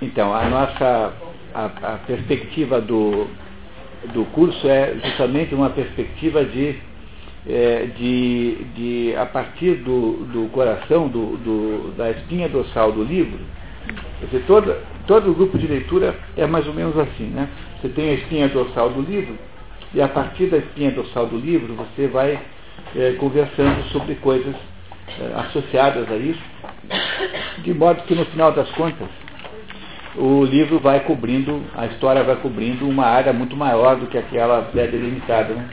Então, a nossa a, a perspectiva do, do curso é justamente uma perspectiva de, é, de, de a partir do, do coração, do, do, da espinha dorsal do livro, dizer, toda, todo o grupo de leitura é mais ou menos assim, né? Você tem a espinha dorsal do livro, e a partir da espinha dorsal do livro você vai é, conversando sobre coisas é, associadas a isso, de modo que no final das contas o livro vai cobrindo, a história vai cobrindo uma área muito maior do que aquela pré-delimitada. Né?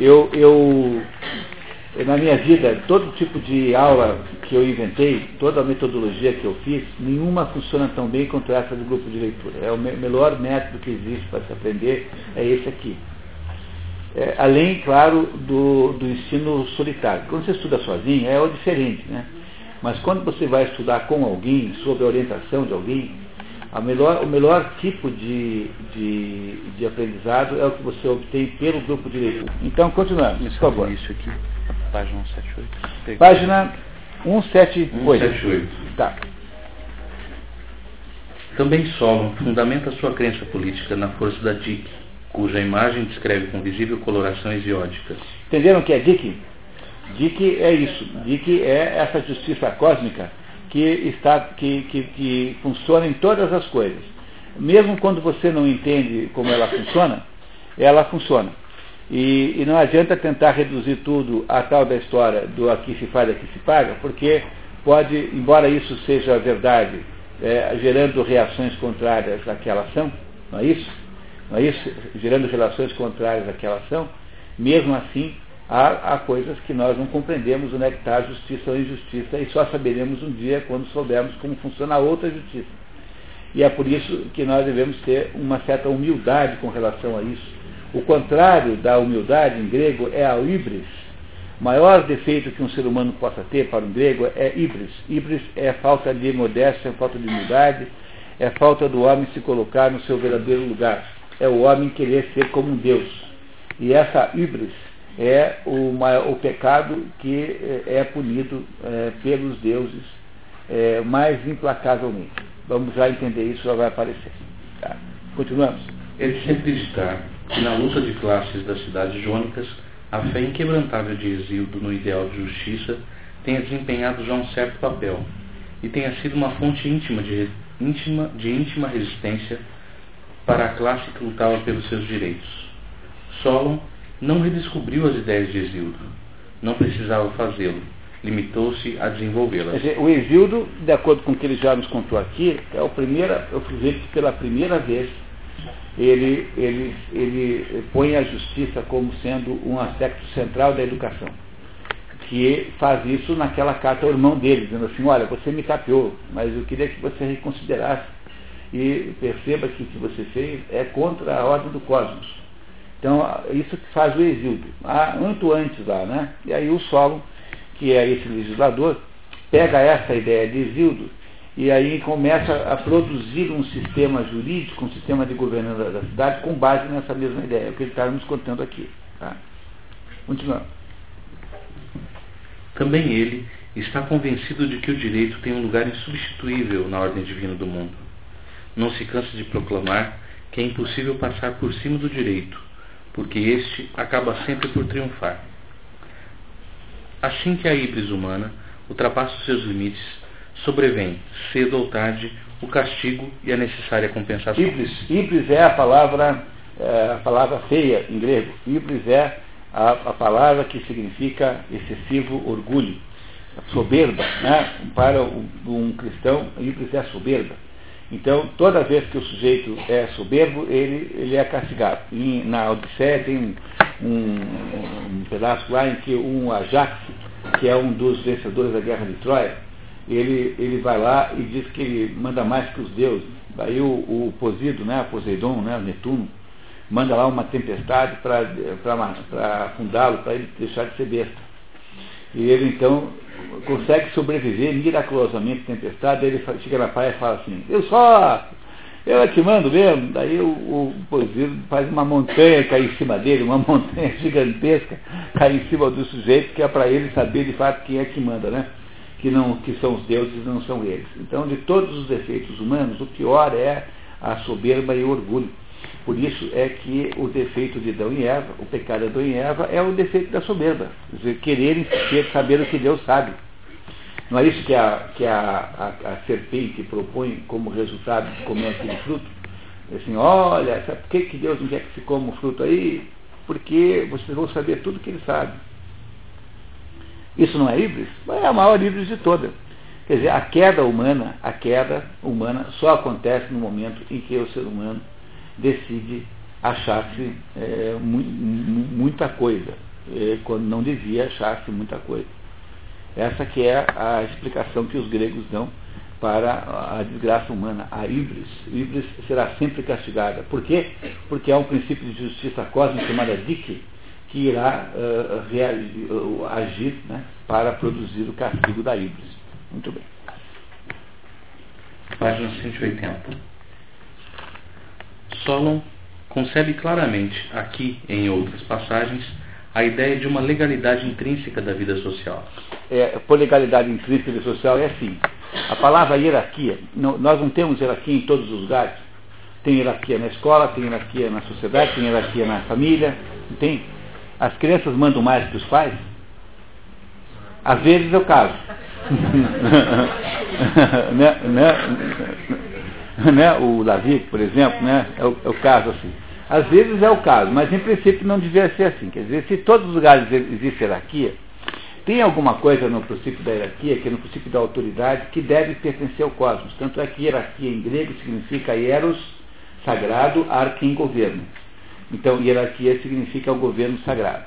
Eu, eu, na minha vida, todo tipo de aula que eu inventei, toda a metodologia que eu fiz, nenhuma funciona tão bem quanto essa do grupo de leitura. É o melhor método que existe para se aprender, é esse aqui. É, além, claro, do, do ensino solitário. Quando você estuda sozinho, é o diferente, né? Mas quando você vai estudar com alguém, sob a orientação de alguém, melhor, o melhor tipo de, de, de, aprendizado é o que você obtém pelo grupo de leitura. Então, continuando, por favor. Isso aqui, página 178. Página 178. 178. Tá. Também Solon fundamenta sua crença política na força da DIC, cuja imagem descreve com visível coloração hesiódicas. Entenderam o que é DIC? DIC é isso. DIC é essa justiça cósmica que, está, que, que, que funciona em todas as coisas. Mesmo quando você não entende como ela funciona, ela funciona. E, e, não adianta tentar reduzir tudo a tal da história do aqui se faz, aqui se paga, porque pode, embora isso seja verdade, é, gerando reações contrárias àquela ação, não é isso? Não é isso? Gerando relações contrárias àquela ação, mesmo assim há, há coisas que nós não compreendemos onde é que está a justiça ou injustiça e só saberemos um dia quando soubermos como funciona a outra justiça. E é por isso que nós devemos ter uma certa humildade com relação a isso. O contrário da humildade em grego é a híbris. O maior defeito que um ser humano possa ter para um grego é híbris. Híbris é falta de modéstia, é falta de humildade, é falta do homem se colocar no seu verdadeiro lugar. É o homem querer ser como um Deus. E essa híbris é o, maior, o pecado que é, é punido é, pelos deuses é, mais implacavelmente. Vamos já entender isso, já vai aparecer. Tá. Continuamos. É de se acreditar que na luta de classes das cidades jônicas, a fé inquebrantável de Exildo no ideal de justiça tenha desempenhado já um certo papel e tenha sido uma fonte íntima de, íntima, de íntima resistência para a classe que lutava pelos seus direitos. Solon não redescobriu as ideias de Exildo. Não precisava fazê-lo. Limitou-se a desenvolvê-las. O Exildo, de acordo com o que ele já nos contou aqui, é o primeiro, eu sujeito que pela primeira vez ele, ele, ele põe a justiça como sendo um aspecto central da educação. Que faz isso naquela carta ao irmão dele, dizendo assim, olha, você me tapeou, mas eu queria que você reconsiderasse e perceba que o que você fez é contra a ordem do cosmos. Então, isso que faz o Exildo. Ah, muito antes lá, né? E aí o Solon, que é esse legislador, pega essa ideia de Exildo e aí começa a produzir um sistema jurídico, um sistema de governança da cidade com base nessa mesma ideia, o que ele está nos contando aqui. Tá? Continuando. Também ele está convencido de que o direito tem um lugar insubstituível na ordem divina do mundo. Não se cansa de proclamar que é impossível passar por cima do direito, porque este acaba sempre por triunfar. Assim que a híbris humana ultrapassa os seus limites, sobrevém, cedo ou tarde, o castigo e a necessária compensação. Híbris, híbris é a palavra, é, a palavra feia em grego. Híbris é a, a palavra que significa excessivo orgulho, soberba. Né? Para um cristão, híbris é soberba. Então, toda vez que o sujeito é soberbo, ele, ele é castigado. E na Odisseia tem um, um, um, pedaço lá em que um Ajax, que é um dos vencedores da guerra de Troia, ele, ele vai lá e diz que ele manda mais que os deuses. Daí o, o Posido, né, Poseidon, né, Netuno, manda lá uma tempestade para afundá-lo, para ele deixar de ser besta. E ele então consegue sobreviver miraculosamente à tempestade, ele chega na praia e fala assim, eu só, eu é que mando mesmo, daí o, o faz uma montanha cair em cima dele, uma montanha gigantesca cair em cima do sujeito, que é para ele saber de fato quem é que manda, né? que, não, que são os deuses e não são eles. Então, de todos os defeitos humanos, o pior é a soberba e o orgulho. Por isso é que o defeito de Adão e Eva, o pecado de Adão e Eva, é o defeito da soberba. Quer dizer, quererem saber o que Deus sabe. Não é isso que a, que a, a, a serpente propõe como resultado de comer aquele fruto? Assim, olha, sabe por que, que Deus não quer que se coma o fruto aí? Porque vocês vão saber tudo que ele sabe. Isso não é híbris? É a maior híbris de todas. Quer dizer, a queda humana, a queda humana só acontece no momento em que o ser humano decide achar-se é, mu muita coisa, é, quando não devia achar-se muita coisa. Essa que é a explicação que os gregos dão para a desgraça humana, a híbris. Híbris será sempre castigada. Por quê? Porque há um princípio de justiça cósmica chamado Dike, que irá uh, reagir, uh, agir né, para produzir o castigo da híbris. Muito bem. Página 180. Solon concebe claramente, aqui em outras passagens, a ideia de uma legalidade intrínseca da vida social. É, por legalidade intrínseca da vida social é assim. A palavra hierarquia, não, nós não temos hierarquia em todos os lugares. Tem hierarquia na escola, tem hierarquia na sociedade, tem hierarquia na família, não tem? As crianças mandam mais que os pais? Às vezes é o caso. né, né, né, o Davi, por exemplo, né, é o, é o, caso assim. Às vezes é o caso, mas em princípio não devia ser assim. Quer dizer, se todos os lugares existe hierarquia, tem alguma coisa no princípio da hierarquia, que é no princípio da autoridade, que deve pertencer ao cosmos. Tanto é que hierarquia em grego significa hieros, sagrado, arquim, governo. Então, hierarquia significa o governo sagrado.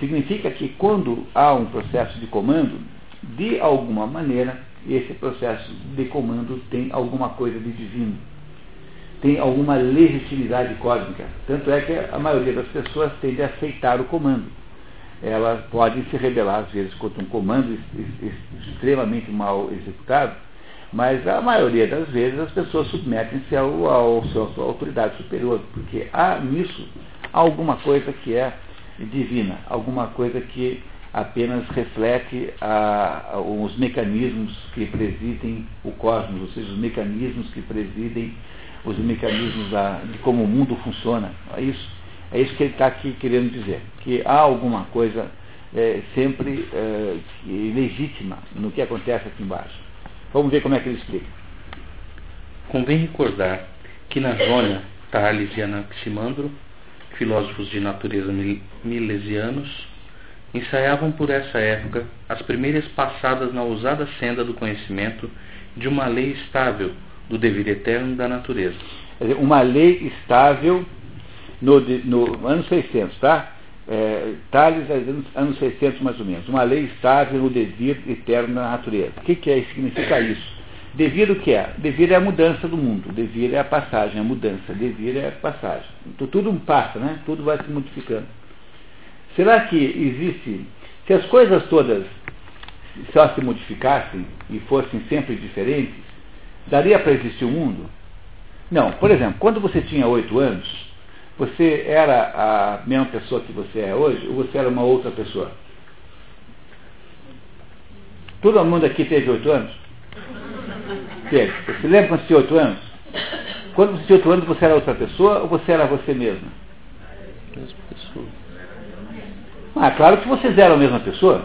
Significa que quando há um processo de comando, de alguma maneira, esse processo de comando tem alguma coisa de divino. Tem alguma legitimidade cósmica. Tanto é que a maioria das pessoas tende a aceitar o comando. Elas podem se rebelar, às vezes, contra um comando extremamente mal executado, mas a maioria das vezes as pessoas submetem-se ao, ao, à sua autoridade superior, porque há nisso alguma coisa que é divina, alguma coisa que apenas reflete a, a, os mecanismos que presidem o cosmos, ou seja, os mecanismos que presidem os mecanismos da, de como o mundo funciona. É isso, é isso que ele está aqui querendo dizer, que há alguma coisa é, sempre é, legítima no que acontece aqui embaixo. Vamos ver como é que ele explica. Convém recordar que na Jônia, Tales e Anaximandro, filósofos de natureza milesianos, ensaiavam por essa época as primeiras passadas na ousada senda do conhecimento de uma lei estável do dever eterno da natureza. Uma lei estável no, no ano 600, tá? É, Tales, anos, anos 600 mais ou menos. Uma lei estável no devir eterno da natureza. O que, que é, significa isso? Devir o que é? Devir é a mudança do mundo. Devir é a passagem, a mudança. Devir é a passagem. Então, tudo passa, né? Tudo vai se modificando. Será que existe, se as coisas todas só se modificassem e fossem sempre diferentes, daria para existir o um mundo? Não. Por exemplo, quando você tinha oito anos, você era a mesma pessoa que você é hoje ou você era uma outra pessoa? Todo mundo aqui teve oito anos? Teve. Você lembra quando você tinha oito anos? Quando você tinha oito anos, você era outra pessoa ou você era você mesma? Mesma pessoa. Ah, claro que vocês eram a mesma pessoa.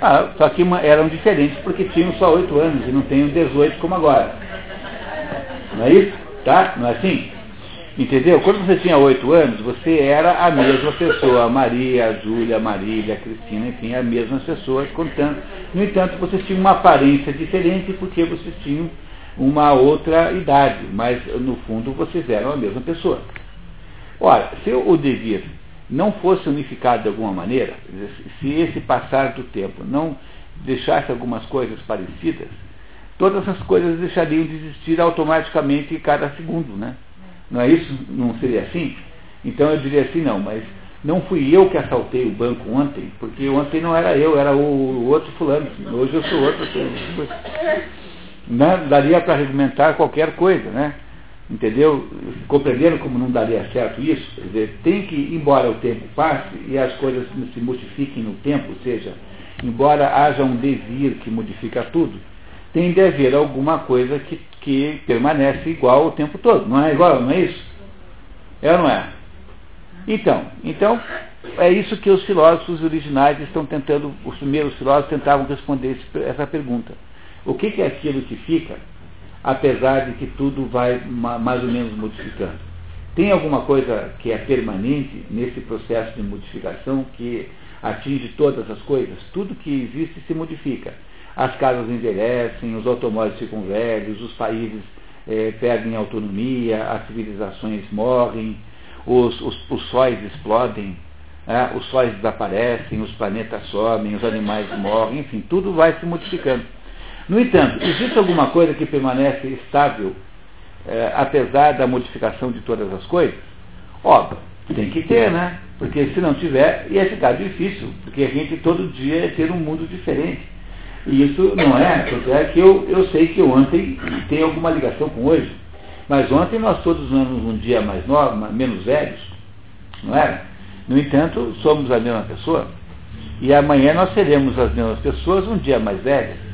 Ah, só que eram diferentes porque tinham só oito anos e não têm 18 como agora. Não é isso? Tá? Não é assim? Entendeu? Quando você tinha oito anos, você era a mesma pessoa, Maria, Júlia, Marília, Cristina, enfim, a mesma pessoa, contando. No entanto, vocês tinham uma aparência diferente porque vocês tinham uma outra idade, mas no fundo vocês eram a mesma pessoa. Ora, se o devir não fosse unificado de alguma maneira, se esse passar do tempo não deixasse algumas coisas parecidas, todas as coisas deixariam de existir automaticamente cada segundo, né? Não é isso? Não seria assim? Então eu diria assim, não, mas não fui eu que assaltei o banco ontem, porque ontem não era eu, era o, outro fulano. Hoje eu sou outro. Né? Daria para argumentar qualquer coisa, né? Entendeu? Compreenderam como não daria certo isso? Quer dizer, tem que, embora o tempo passe e as coisas se multipliquem no tempo, ou seja, embora haja um devir que modifica tudo, tem de haver alguma coisa que, que permanece igual o tempo todo. Não é igual, não é isso? É ou não é? Então, então, é isso que os filósofos originais estão tentando, os primeiros filósofos tentavam responder essa pergunta. O que é aquilo que fica, apesar de que tudo vai mais ou menos modificando? Tem alguma coisa que é permanente nesse processo de modificação que atinge todas as coisas? Tudo que existe se modifica. As casas envelhecem, os automóveis ficam velhos, os países eh, perdem autonomia, as civilizações morrem, os, os, os sóis explodem, é, os sóis desaparecem, os planetas somem, os animais morrem, enfim, tudo vai se modificando. No entanto, existe alguma coisa que permanece estável, é, apesar da modificação de todas as coisas? Óbvio, tem que ter, né? Porque se não tiver, ia ficar difícil, porque a gente todo dia ia ter um mundo diferente. E isso não é, porque é que eu, eu sei que ontem tem alguma ligação com hoje. Mas ontem nós todos éramos um dia mais novo, menos velhos, não era? No entanto, somos a mesma pessoa. E amanhã nós seremos as mesmas pessoas um dia mais velhas.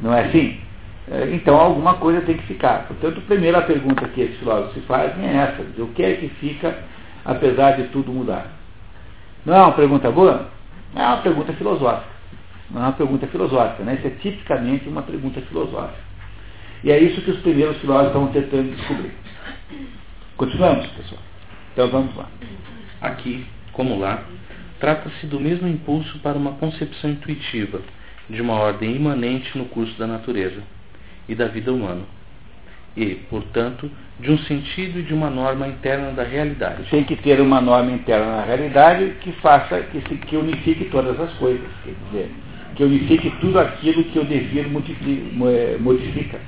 Não é assim? É, então alguma coisa tem que ficar. Portanto, a primeira pergunta que esses filósofos fazem é essa: o que é que fica apesar de tudo mudar? Não é uma pergunta boa? É uma pergunta filosófica. Não é uma pergunta filosófica, né? Isso é tipicamente uma pergunta filosófica. E é isso que os primeiros filósofos estão tentando descobrir. Continuamos, pessoal. Então vamos lá. Aqui, como lá, trata-se do mesmo impulso para uma concepção intuitiva, de uma ordem imanente no curso da natureza e da vida humana. E, portanto, de um sentido e de uma norma interna da realidade. Tem que ter uma norma interna na realidade que faça, que, se, que unifique todas as coisas, quer dizer, que unifique tudo aquilo que o devir modifica.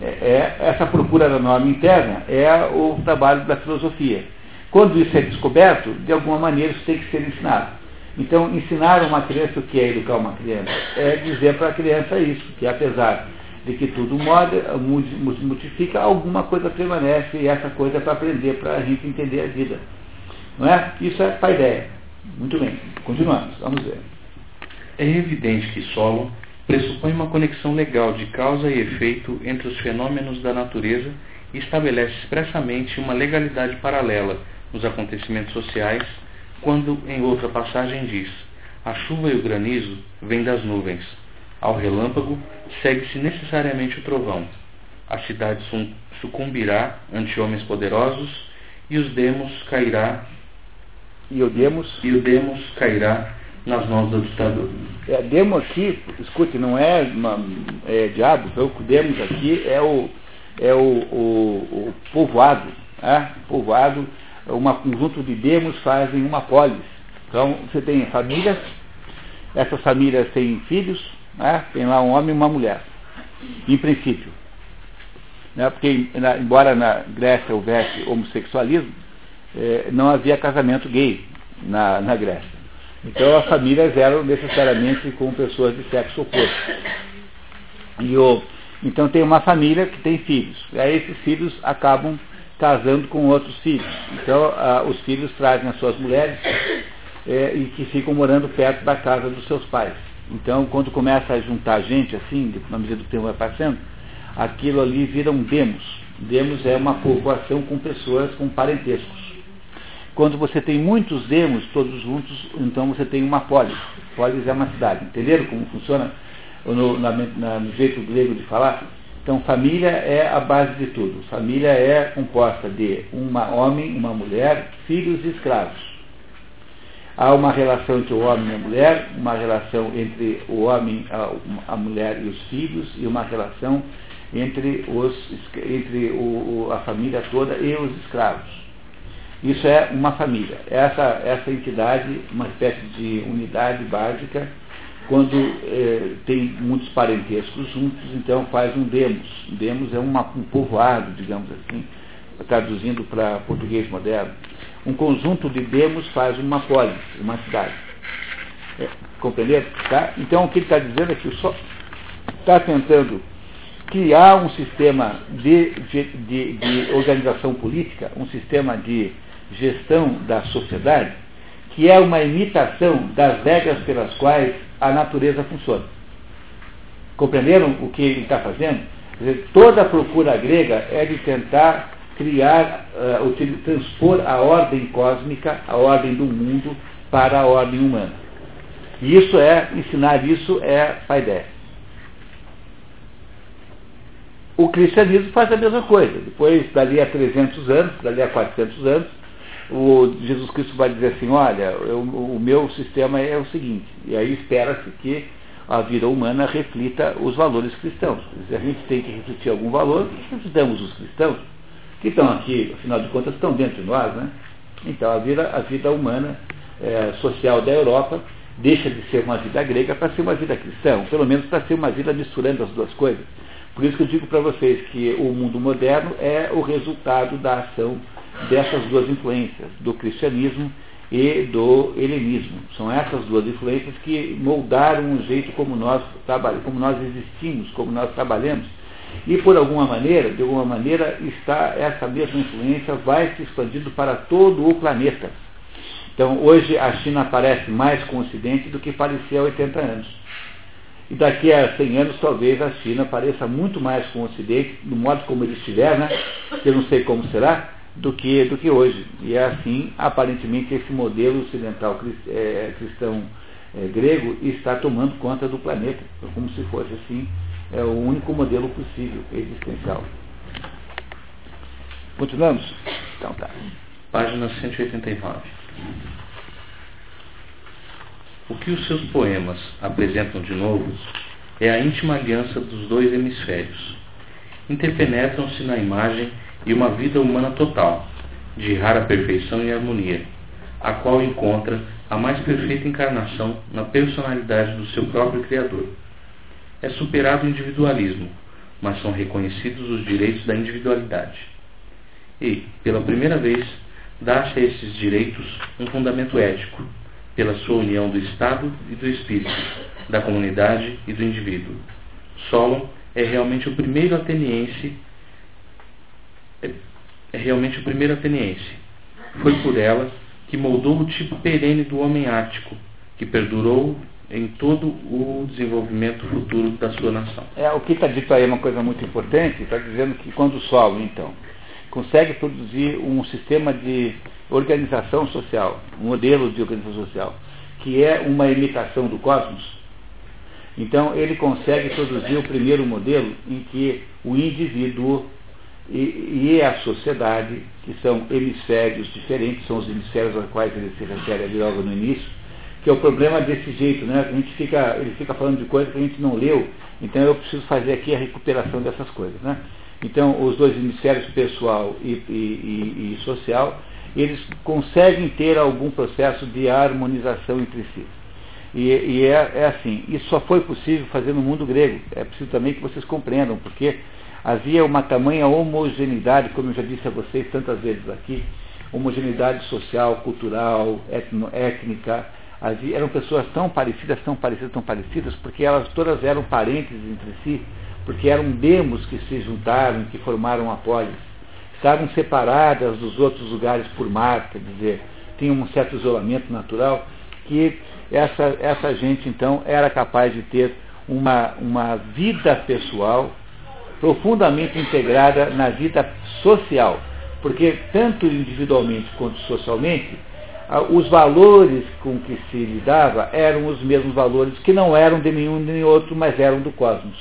É, é, essa procura da norma interna é o trabalho da filosofia. Quando isso é descoberto, de alguma maneira isso tem que ser ensinado. Então, ensinar uma criança o que é educar uma criança é dizer para a criança isso, que apesar de que tudo muda, modifica, alguma coisa permanece e essa coisa é para aprender, para a gente entender a vida. Não é? Isso é a ideia. Muito bem, continuamos, vamos ver. É evidente que solo pressupõe uma conexão legal de causa e efeito entre os fenômenos da natureza e estabelece expressamente uma legalidade paralela nos acontecimentos sociais, quando em outra passagem diz: a chuva e o granizo vêm das nuvens, ao relâmpago segue-se necessariamente o trovão, a cidade sucumbirá ante homens poderosos e os demos cairá e o demos e o demos cairá nas mãos do ditador. É, demo aqui, escute, não é, uma, é diabo, o demos aqui é o, é o, o, o povoado, né? povoado, um conjunto de demos fazem uma polis. Então você tem famílias, essas famílias têm filhos, né? tem lá um homem e uma mulher, em princípio. Né? Porque, na, embora na Grécia houvesse homossexualismo, é, não havia casamento gay na, na Grécia. Então as famílias eram necessariamente com pessoas de sexo oposto. E o, então tem uma família que tem filhos. E aí esses filhos acabam casando com outros filhos. Então os filhos trazem as suas mulheres é, e que ficam morando perto da casa dos seus pais. Então quando começa a juntar gente assim, na medida do tempo vai passando, aquilo ali vira um demos. Demos é uma povoação com pessoas com parentescos. Quando você tem muitos demos todos juntos, então você tem uma polis. Polis é uma cidade. Entenderam como funciona no, na, na, no jeito grego de falar? Então, família é a base de tudo. Família é composta de um homem, uma mulher, filhos e escravos. Há uma relação entre o homem e a mulher, uma relação entre o homem, a, mulher e os filhos, e uma relação entre, os, entre o, a família toda e os escravos. Isso é uma família. Essa, essa entidade, uma espécie de unidade básica, quando eh, tem muitos parentescos juntos, então faz um demos. Demos é uma, um povoado, digamos assim, traduzindo para português moderno. Um conjunto de demos faz uma polis, uma cidade. É, compreenderam? Tá? Então o que ele está dizendo é que só está tentando criar um sistema de, de, de, de organização política, um sistema de gestão da sociedade que é uma imitação das regras pelas quais a natureza funciona. Compreenderam o que ele está fazendo? Dizer, toda a procura grega é de tentar criar, uh, transpor a ordem cósmica, a ordem do mundo, para a ordem humana. E isso é, ensinar isso é a ideia. O cristianismo faz a mesma coisa. Depois, dali a 300 anos, dali a 400 anos, o Jesus Cristo vai dizer assim, olha, eu, o meu sistema é o seguinte, e aí espera-se que a vida humana reflita os valores cristãos. A gente tem que refletir algum valor, reflitamos os cristãos, que estão aqui, afinal de contas, estão dentro de nós, né? Então a vida, a vida humana é, social da Europa deixa de ser uma vida grega para ser uma vida cristã, pelo menos para ser uma vida misturando as duas coisas. Por isso que eu digo para vocês que o mundo moderno é o resultado da ação dessas duas influências, do cristianismo e do helenismo. São essas duas influências que moldaram o jeito como nós como nós existimos, como nós trabalhamos. E por alguma maneira, de alguma maneira, está essa mesma influência vai se expandindo para todo o planeta. Então, hoje a China aparece mais com o Ocidente do que parecia há 80 anos. E daqui a 100 anos, talvez a China pareça muito mais com o Ocidente, do modo como ele estiver, né? Eu não sei como será, do que, do que hoje. E é assim, aparentemente, esse modelo ocidental é, cristão é, grego está tomando conta do planeta, como se fosse assim é o único modelo possível existencial. Continuamos? Então tá. Página 189. O que os seus poemas apresentam de novo é a íntima aliança dos dois hemisférios. Interpenetram-se na imagem e uma vida humana total, de rara perfeição e harmonia, a qual encontra a mais perfeita encarnação na personalidade do seu próprio Criador. É superado o individualismo, mas são reconhecidos os direitos da individualidade. E, pela primeira vez, dá-se a esses direitos um fundamento ético, pela sua união do Estado e do Espírito, da comunidade e do indivíduo. Solon é realmente o primeiro ateniense é, é realmente o primeiro ateniense. Foi por ela que moldou o tipo perene do homem ático, que perdurou em todo o desenvolvimento futuro da sua nação. É, o que está dito aí é uma coisa muito importante, está dizendo que quando o Solon, então, consegue produzir um sistema de organização social, um modelo de organização social, que é uma imitação do cosmos, então ele consegue produzir o primeiro modelo em que o indivíduo e, e, a sociedade, que são hemisférios diferentes, são os hemisférios aos quais ele se refere ali logo no início, que é o problema desse jeito, né? A gente fica, ele fica falando de coisas que a gente não leu, então eu preciso fazer aqui a recuperação dessas coisas, né? Então, os dois hemisférios, pessoal e, e, e social, eles conseguem ter algum processo de harmonização entre si. E, e é, é, assim, isso só foi possível fazer no mundo grego. É preciso também que vocês compreendam, porque havia uma tamanha homogeneidade, como eu já disse a vocês tantas vezes aqui, homogeneidade social, cultural, etno, étnica. Havia, eram pessoas tão parecidas, tão parecidas, tão parecidas, porque elas todas eram parentes entre si, porque eram demos que se juntaram, que formaram a polis. Estavam separadas dos outros lugares por mar, quer dizer, tinham um certo isolamento natural, que essa, essa gente, então, era capaz de ter uma, uma vida pessoal profundamente integrada na vida social. Porque, tanto individualmente quanto socialmente, os valores com que se lidava eram os mesmos valores que não eram de nenhum nem outro, mas eram do cosmos.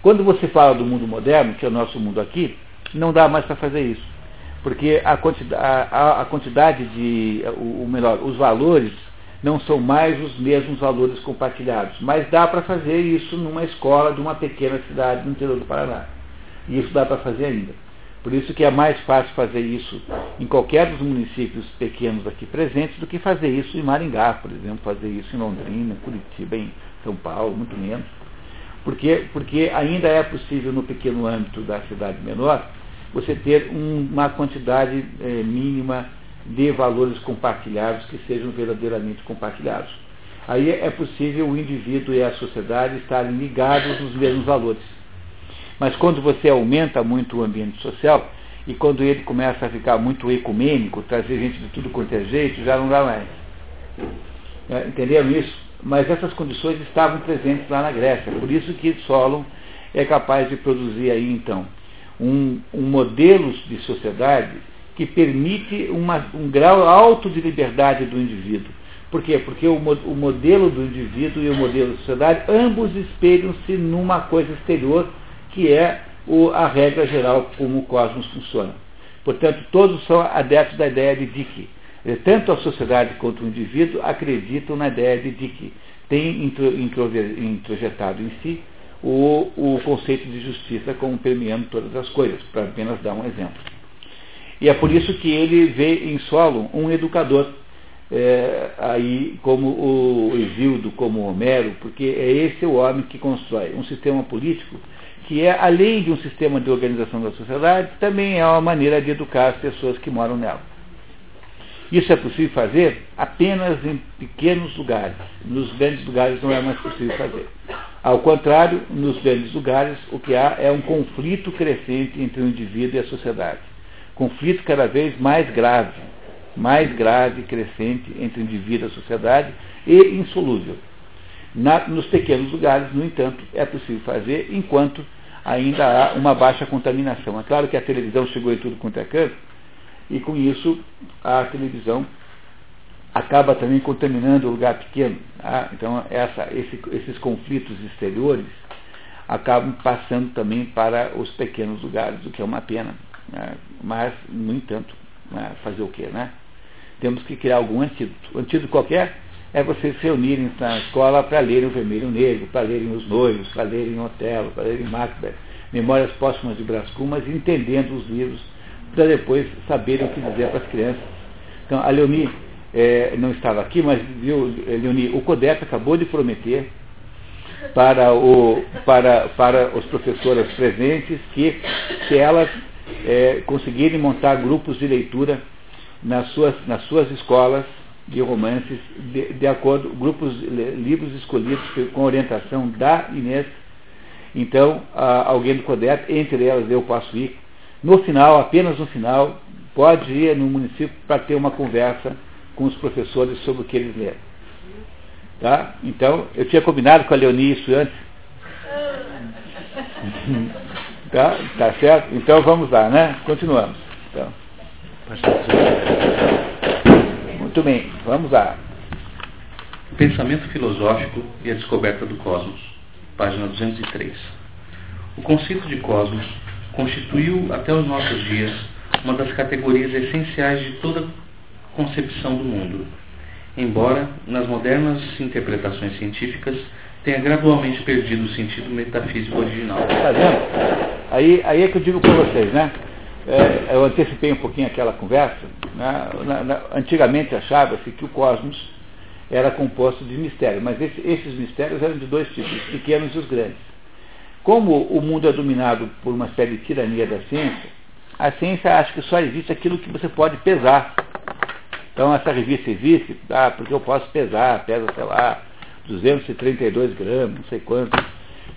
Quando você fala do mundo moderno, que é o nosso mundo aqui, não dá mais para fazer isso. Porque a quantidade, a, a quantidade de, o, melhor, os valores não são mais os mesmos valores compartilhados. Mas dá para fazer isso numa escola de uma pequena cidade no interior do Paraná. E isso dá para fazer ainda. Por isso que é mais fácil fazer isso em qualquer dos municípios pequenos aqui presentes do que fazer isso em Maringá, por exemplo, fazer isso em Londrina, Curitiba, em São Paulo, muito menos. Porque, porque ainda é possível, no pequeno âmbito da cidade menor, você ter um, uma quantidade é, mínima de valores compartilhados que sejam verdadeiramente compartilhados. Aí é possível o indivíduo e a sociedade estarem ligados nos mesmos valores. Mas quando você aumenta muito o ambiente social, e quando ele começa a ficar muito ecumênico, trazer gente de tudo quanto é jeito, já não dá mais. É, entenderam isso? Mas essas condições estavam presentes lá na Grécia. Por isso que Solon é capaz de produzir aí, então, um, um modelo de sociedade que permite uma, um grau alto de liberdade do indivíduo. Por quê? Porque o, o modelo do indivíduo e o modelo da sociedade, ambos espelham-se numa coisa exterior, que é o, a regra geral como o cosmos funciona. Portanto, todos são adeptos da ideia de Dick. Tanto a sociedade quanto o indivíduo acreditam na ideia de Dick. Tem introjetado em si o, o conceito de justiça como permeando todas as coisas, para apenas dar um exemplo. E é por isso que ele vê em Solon um educador, é, aí como o Isildo, como o Homero, porque é esse o homem que constrói um sistema político que é, além de um sistema de organização da sociedade, também é uma maneira de educar as pessoas que moram nela. Isso é possível fazer apenas em pequenos lugares. Nos grandes lugares não é mais possível fazer. Ao contrário, nos grandes lugares, o que há é um conflito crescente entre o indivíduo e a sociedade. Conflito cada vez mais grave, mais grave crescente entre indivíduo e a sociedade e insolúvel. Na, nos pequenos lugares, no entanto, é possível fazer enquanto ainda há uma baixa contaminação. É claro que a televisão chegou em tudo quanto é canto, e com isso a televisão acaba também contaminando o lugar pequeno. Tá? Então, essa, esse, esses conflitos exteriores acabam passando também para os pequenos lugares, o que é uma pena. Né? Mas, no entanto, né? fazer o quê? Né? Temos que criar algum antídoto. O antídoto qualquer é vocês se reunirem na escola para lerem o Vermelho Negro, para lerem Os Noivos, para lerem Otelo, para lerem Macbeth, Memórias Póstumas de Brás Cubas, entendendo os livros, para depois saberem o que dizer para as crianças. Então, a Leonie é, não estava aqui, mas viu, Leonie, o CODEP acabou de prometer para, o, para, para os professores presentes que, se elas é, conseguirem montar grupos de leitura nas suas, nas suas escolas, de romances, de, de acordo, grupos, livros escolhidos com orientação da Inês. Então, alguém do CODEP, entre elas eu posso ir. No final, apenas no final, pode ir no município para ter uma conversa com os professores sobre o que eles leram. Tá? Então, eu tinha combinado com a Leonie isso antes. tá? tá certo? Então vamos lá, né? Continuamos. Então. Muito bem, vamos lá. Pensamento filosófico e a descoberta do cosmos. Página 203. O conceito de cosmos constituiu até os nossos dias uma das categorias essenciais de toda concepção do mundo, embora nas modernas interpretações científicas tenha gradualmente perdido o sentido metafísico original. Está vendo? Aí, aí é que eu digo para vocês, né? é, eu antecipei um pouquinho aquela conversa, né? na, na, antigamente achava-se que o cosmos era composto de mistérios, mas esse, esses mistérios eram de dois tipos, os pequenos e os grandes. Como o mundo é dominado por uma espécie de tirania da ciência, a ciência acha que só existe aquilo que você pode pesar. Então essa revista existe, ah, porque eu posso pesar, pesa, sei lá, 232 gramas, não sei quanto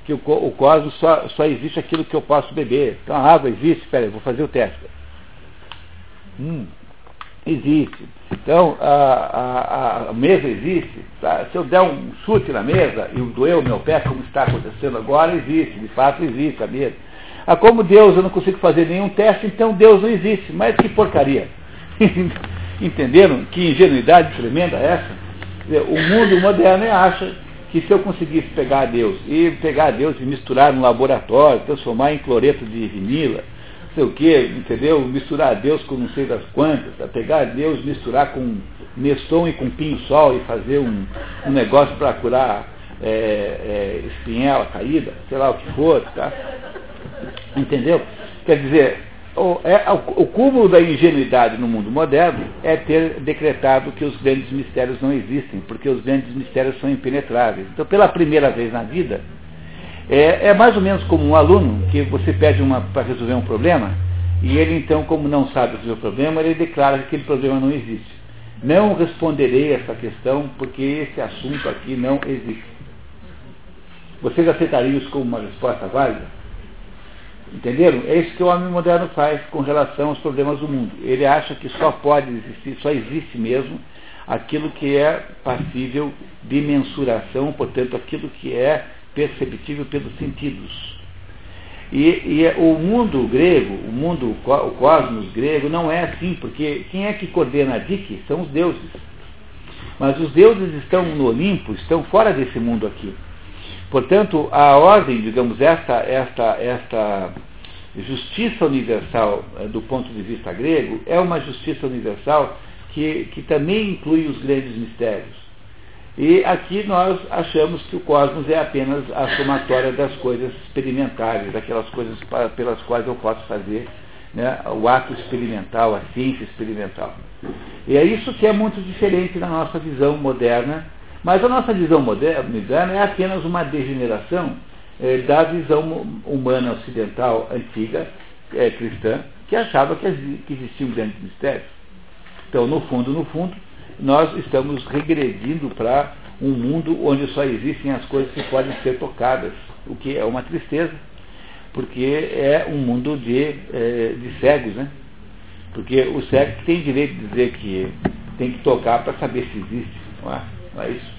que o, o cosmos só, só existe aquilo que eu posso beber. Então a água existe, espera aí, vou fazer o teste. Hum, existe. Então a, a, a mesa existe. Tá? Se eu der um chute na mesa e doer o meu pé, como está acontecendo agora, existe, de fato existe a mesa. Ah, como Deus eu não consigo fazer nenhum teste, então Deus não existe. Mas que porcaria. Entenderam que ingenuidade tremenda é essa? O mundo moderno acha que se eu conseguisse pegar Deus e pegar Deus e misturar no laboratório, transformar em cloreto de vinila, não sei o que, entendeu? Misturar Deus com não sei das quantas, tá? pegar Deus, misturar com Neston e com pinho-sol e fazer um, um negócio para curar é, é, espinhela caída, sei lá o que for, tá? Entendeu? Quer dizer, o, é, o, cúmulo da ingenuidade no mundo moderno é ter decretado que os grandes mistérios não existem, porque os grandes mistérios são impenetráveis. Então, pela primeira vez na vida, é, é mais ou menos como um aluno que você pede para resolver um problema, e ele então, como não sabe resolver o problema, ele declara que aquele problema não existe. Não responderei essa questão porque esse assunto aqui não existe. Vocês aceitariam isso como uma resposta válida? Entenderam? É isso que o homem moderno faz com relação aos problemas do mundo. Ele acha que só pode existir, só existe mesmo aquilo que é passível de mensuração, portanto, aquilo que é perceptível pelos sentidos. E, e, o mundo grego, o mundo, o cosmos grego, não é assim, porque quem é que coordena a Dik são os deuses. Mas os deuses estão no Olimpo, estão fora desse mundo aqui. Portanto, a ordem, digamos, esta, esta, esta justiça universal eh, do ponto de vista grego é uma justiça universal que, que também inclui os grandes mistérios. E aqui nós achamos que o cosmos é apenas a somatória das coisas experimentares, daquelas coisas para, pelas quais eu posso fazer né, o ato experimental, a ciência experimental. E é isso que é muito diferente da nossa visão moderna, mas a nossa visão moderna é apenas uma degeneração eh, da visão humana ocidental antiga, eh, cristã, que achava que, que existiam grandes mistérios. Então, no fundo, no fundo, nós estamos regredindo para um mundo onde só existem as coisas que podem ser tocadas, o que é uma tristeza, porque é um mundo de, é, de cegos, né? Porque o cego tem direito de dizer que tem que tocar para saber se existe, não é? Não é isso?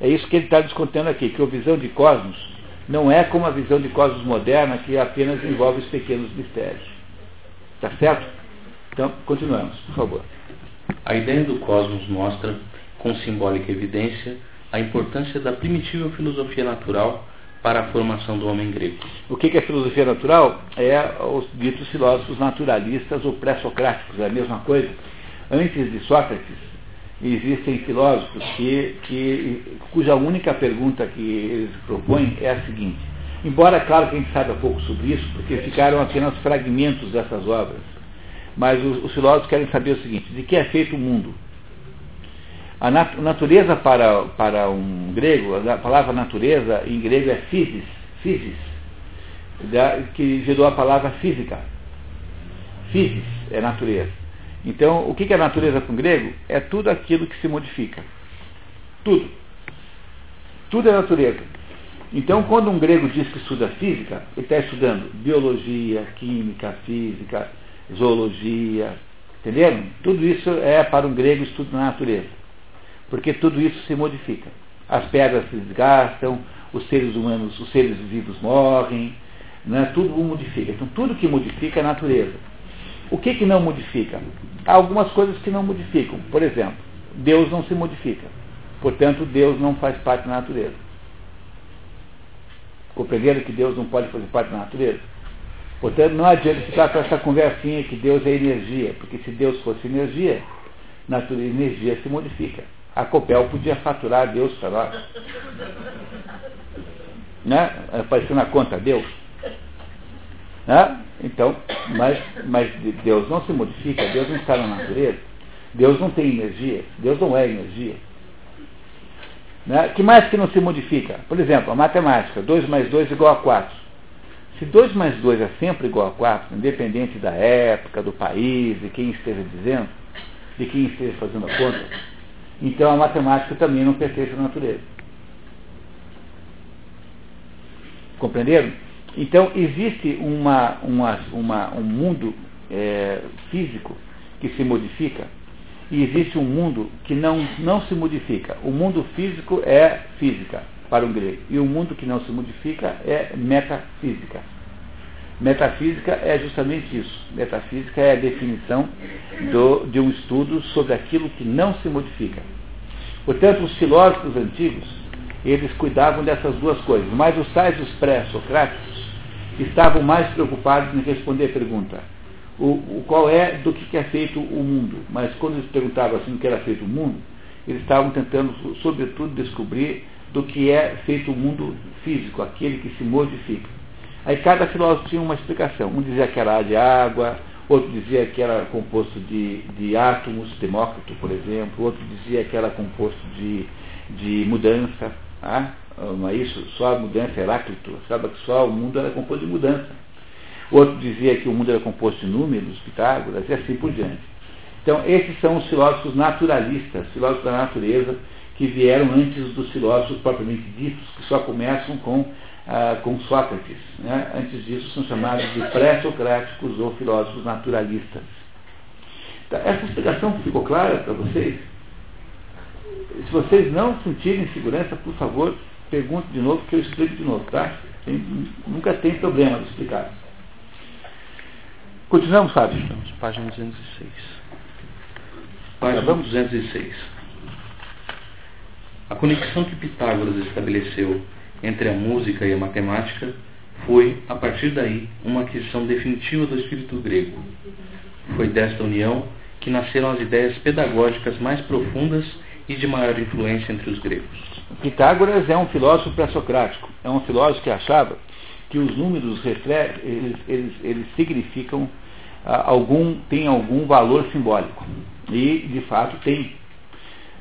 É isso que ele está descontando aqui, que a visão de cosmos não é como a visão de cosmos moderna, que apenas envolve os pequenos mistérios. Está certo? Então, continuamos, por favor. A ideia do cosmos mostra, com simbólica evidência, a importância da primitiva filosofia natural para a formação do homem grego. O que é filosofia natural? É os ditos filósofos naturalistas ou pré-socráticos, é a mesma coisa. Antes de Sócrates, existem filósofos que, que, cuja única pergunta que eles propõem é a seguinte. Embora, claro que a gente saiba pouco sobre isso, porque ficaram apenas fragmentos dessas obras. Mas os, os filósofos querem saber o seguinte: de que é feito o mundo? A nat natureza para, para um grego, a palavra natureza em grego é physis, physis da, que gerou a palavra física. Physis é natureza. Então, o que é natureza um grego? É tudo aquilo que se modifica. Tudo. Tudo é natureza. Então, quando um grego diz que estuda física, ele está estudando biologia, química, física, zoologia, entenderam? Tudo isso é para um grego estudo na natureza, porque tudo isso se modifica. As pedras se desgastam, os seres humanos, os seres vivos morrem, né? tudo modifica. Então tudo que modifica é a natureza. O que, que não modifica? Há algumas coisas que não modificam. Por exemplo, Deus não se modifica. Portanto, Deus não faz parte da natureza. Compreenderam que Deus não pode fazer parte da natureza? Portanto, não adianta ficar com essa conversinha que Deus é energia, porque se Deus fosse energia, natureza energia se modifica. A Copel podia faturar Deus para nós. Né? Apareceu na conta Deus. Né? Então, mas, mas Deus não se modifica, Deus não está na natureza, Deus não tem energia, Deus não é energia. Né? que mais que não se modifica? Por exemplo, a matemática, 2 mais 2 igual a 4. Se 2 mais 2 é sempre igual a 4, independente da época, do país, de quem esteja dizendo, de quem esteja fazendo a conta, então a matemática também não pertence à natureza. Compreenderam? Então existe uma, uma, uma, um mundo é, físico que se modifica e existe um mundo que não, não se modifica. O mundo físico é física para um grego. E o mundo que não se modifica é metafísica. Metafísica é justamente isso. Metafísica é a definição do, de um estudo sobre aquilo que não se modifica. Portanto, os filósofos antigos, eles cuidavam dessas duas coisas. Mas os tais, os pré-socráticos, estavam mais preocupados em responder a pergunta. O, o, qual é do que é feito o mundo? Mas quando eles perguntavam assim o que era feito o mundo, eles estavam tentando, sobretudo, descobrir do que é feito o mundo físico, aquele que se modifica. Aí cada filósofo tinha uma explicação. Um dizia que era de água, outro dizia que era composto de, de átomos, Demócrito, por exemplo, outro dizia que era composto de, de mudança. Ah, isso? Só a mudança, Heráclito, sabe que só o mundo era composto de mudança. Outro dizia que o mundo era composto de números, Pitágoras, e assim por diante. Então, esses são os filósofos naturalistas, filósofos da natureza, que vieram antes dos filósofos propriamente ditos, que só começam com, ah, com Sócrates. Né? Antes disso são chamados de pré-socráticos ou filósofos naturalistas. Tá, essa explicação ficou clara para vocês? Se vocês não sentirem segurança, por favor, pergunte de novo, que eu explico de novo, tá? Tem, nunca tem problema de explicar. Continuamos, Fábio? Página 206. Página 206. A conexão que Pitágoras estabeleceu entre a música e a matemática foi, a partir daí, uma aquisição definitiva do espírito grego. Foi desta união que nasceram as ideias pedagógicas mais profundas e de maior influência entre os gregos. Pitágoras é um filósofo pré-socrático. É um filósofo que achava que os números eles, eles, eles significam ah, algum, tem algum valor simbólico. E, de fato, tem.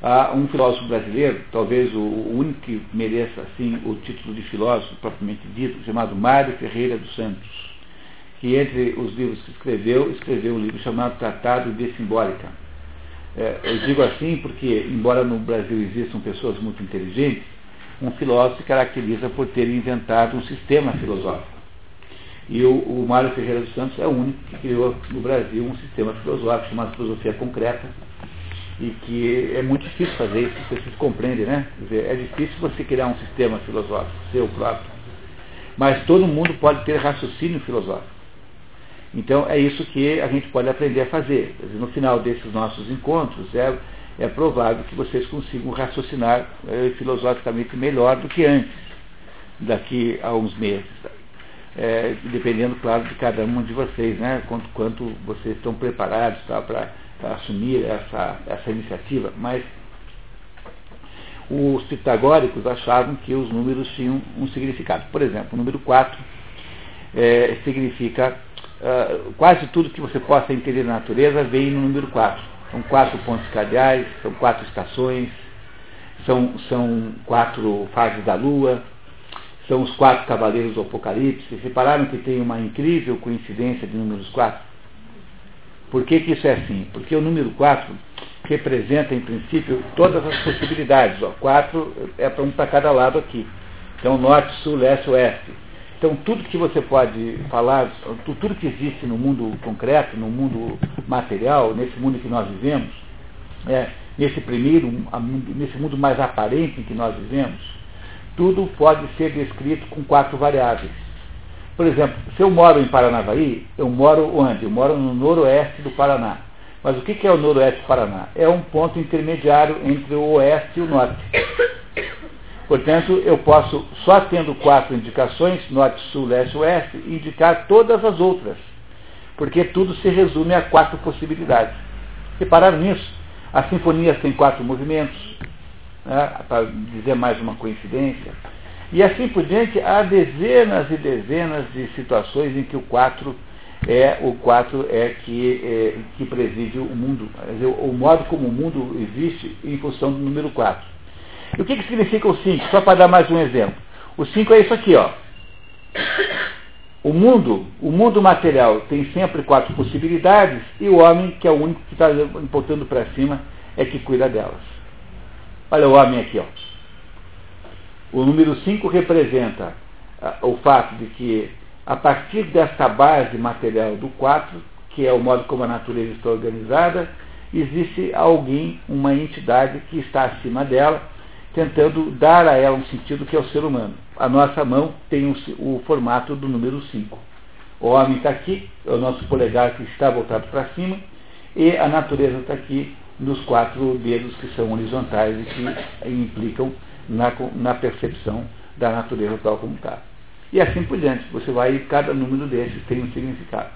Ah, um filósofo brasileiro, talvez o, o, único que mereça assim o título de filósofo propriamente dito, chamado Mário Ferreira dos Santos, que entre os livros que escreveu, escreveu um livro chamado Tratado de Simbólica. É, eu digo assim porque, embora no Brasil existam pessoas muito inteligentes, um filósofo se caracteriza por ter inventado um sistema filosófico. E o, o Mário Ferreira dos Santos é o único que criou no Brasil um sistema filosófico chamado filosofia concreta, e que é muito difícil fazer isso, vocês compreendem, né? Dizer, é difícil você criar um sistema filosófico, seu próprio. Mas todo mundo pode ter raciocínio filosófico. Então é isso que a gente pode aprender a fazer. no final desses nossos encontros, é, é provável que vocês consigam raciocinar é, filosoficamente melhor do que antes, daqui a uns meses. É, dependendo, claro, de cada um de vocês, né? Quanto, quanto vocês estão preparados tá, para assumir essa, essa iniciativa. Mas os pitagóricos achavam que os números tinham um significado. Por exemplo, o número 4 é, significa uh, quase tudo que você possa entender na natureza vem no número 4. São quatro pontos cardeais, são quatro estações, são, são quatro fases da lua, são os quatro cavaleiros do Apocalipse. Repararam que tem uma incrível coincidência de números 4? Por que, que isso é assim? Porque o número 4 representa, em princípio, todas as possibilidades. Ó, 4 é para um para cada lado aqui. Então, norte, sul, leste, oeste. Então, tudo que você pode falar, tudo que existe no mundo concreto, no mundo material, nesse mundo que nós vivemos, é, nesse primeiro, nesse mundo mais aparente em que nós vivemos, tudo pode ser descrito com quatro variáveis. Por exemplo, se eu moro em Paranavaí, eu moro onde? Eu moro no noroeste do Paraná. Mas o que é o noroeste do Paraná? É um ponto intermediário entre o oeste e o norte. Portanto, eu posso, só tendo quatro indicações, norte, sul, leste, oeste, indicar todas as outras. Porque tudo se resume a quatro possibilidades. Repararam nisso? As sinfonias têm quatro movimentos, né, para dizer mais uma coincidência. E assim por diante, há dezenas e dezenas de situações em que o quatro é o quatro é que, é, que preside o mundo. Dizer, o modo como o mundo existe em função do número 4. E o que, que significa o 5? Só para dar mais um exemplo. O 5 é isso aqui, ó. O mundo, o mundo material tem sempre quatro possibilidades e o homem, que é o único que está importando para cima, é que cuida delas. Olha o homem aqui, ó. O número 5 representa uh, o fato de que, a partir desta base material do 4, que é o modo como a natureza está organizada, existe alguém, uma entidade que está acima dela, tentando dar a ela um sentido que é o ser humano. A nossa mão tem o formato do número 5. O homem está aqui, é o nosso polegar que está voltado para cima, e a natureza está aqui nos quatro dedos que são horizontais e que implicam na, na percepção da natureza tal como está. E assim por diante. Você vai, cada número desses tem um significado.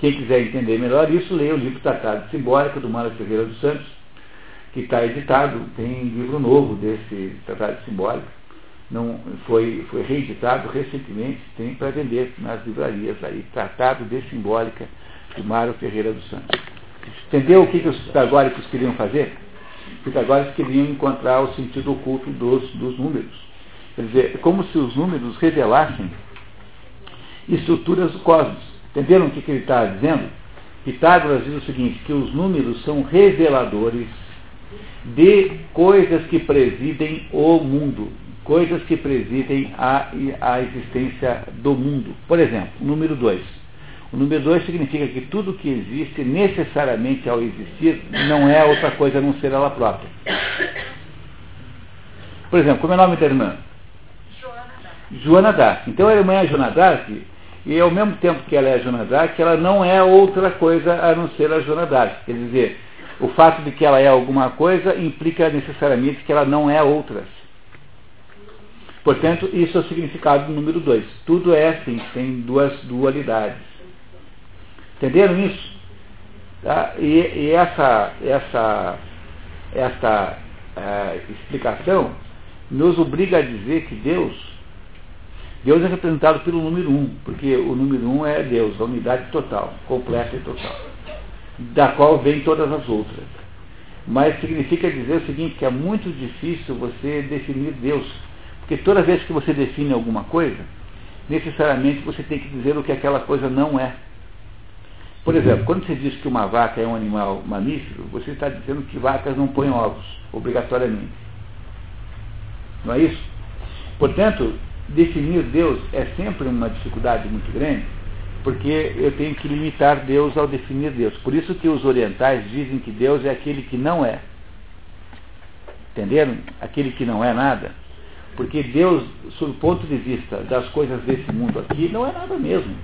Quem quiser entender melhor isso, leia o livro Tratado de Simbólica, do Mário Ferreira dos Santos, que está editado, tem livro novo desse tratado de simbólica, não, foi, foi reeditado recentemente, tem para vender nas livrarias aí, Tratado de Simbólica, de Mário Ferreira dos Santos. Entendeu o que, que os pitagóricos queriam fazer? Os pitagóricos queriam encontrar o sentido oculto dos, dos números. Quer dizer, é como se os números revelassem estruturas do cosmos. Entenderam o que, que ele está dizendo? Pitágoras diz o seguinte, que os números são reveladores de coisas que presidem o mundo, coisas que presidem a, a existência do mundo. Por exemplo, número 2. O número dois significa que tudo que existe, necessariamente ao existir, não é outra coisa a não ser ela própria. Por exemplo, como é o nome da irmã? Joana Dark. Então a irmã é Joana Dark, e ao mesmo tempo que ela é a Joana Dark, ela não é outra coisa a não ser a Joana Dark. Quer dizer, o fato de que ela é alguma coisa implica necessariamente que ela não é outras. Portanto, isso é o significado do número 2. Tudo é assim, tem duas dualidades. Entenderam isso? Tá? E, e, essa, essa, essa é, explicação nos obriga a dizer que Deus, Deus é representado pelo número 1, um, porque o número 1 um é Deus, a unidade total, completa e total, da qual vem todas as outras. Mas significa dizer o seguinte, que é muito difícil você definir Deus, porque toda vez que você define alguma coisa, necessariamente você tem que dizer o que aquela coisa não é. Por exemplo, quando você diz que uma vaca é um animal mamífero, você está dizendo que vacas não põem ovos, obrigatoriamente. Não é isso? Portanto, definir Deus é sempre uma dificuldade muito grande, porque eu tenho que limitar Deus ao definir Deus. Por isso que os orientais dizem que Deus é aquele que não é. Entenderam? Aquele que não é nada. Porque Deus, sob o ponto de vista das coisas desse mundo aqui, não é nada mesmo.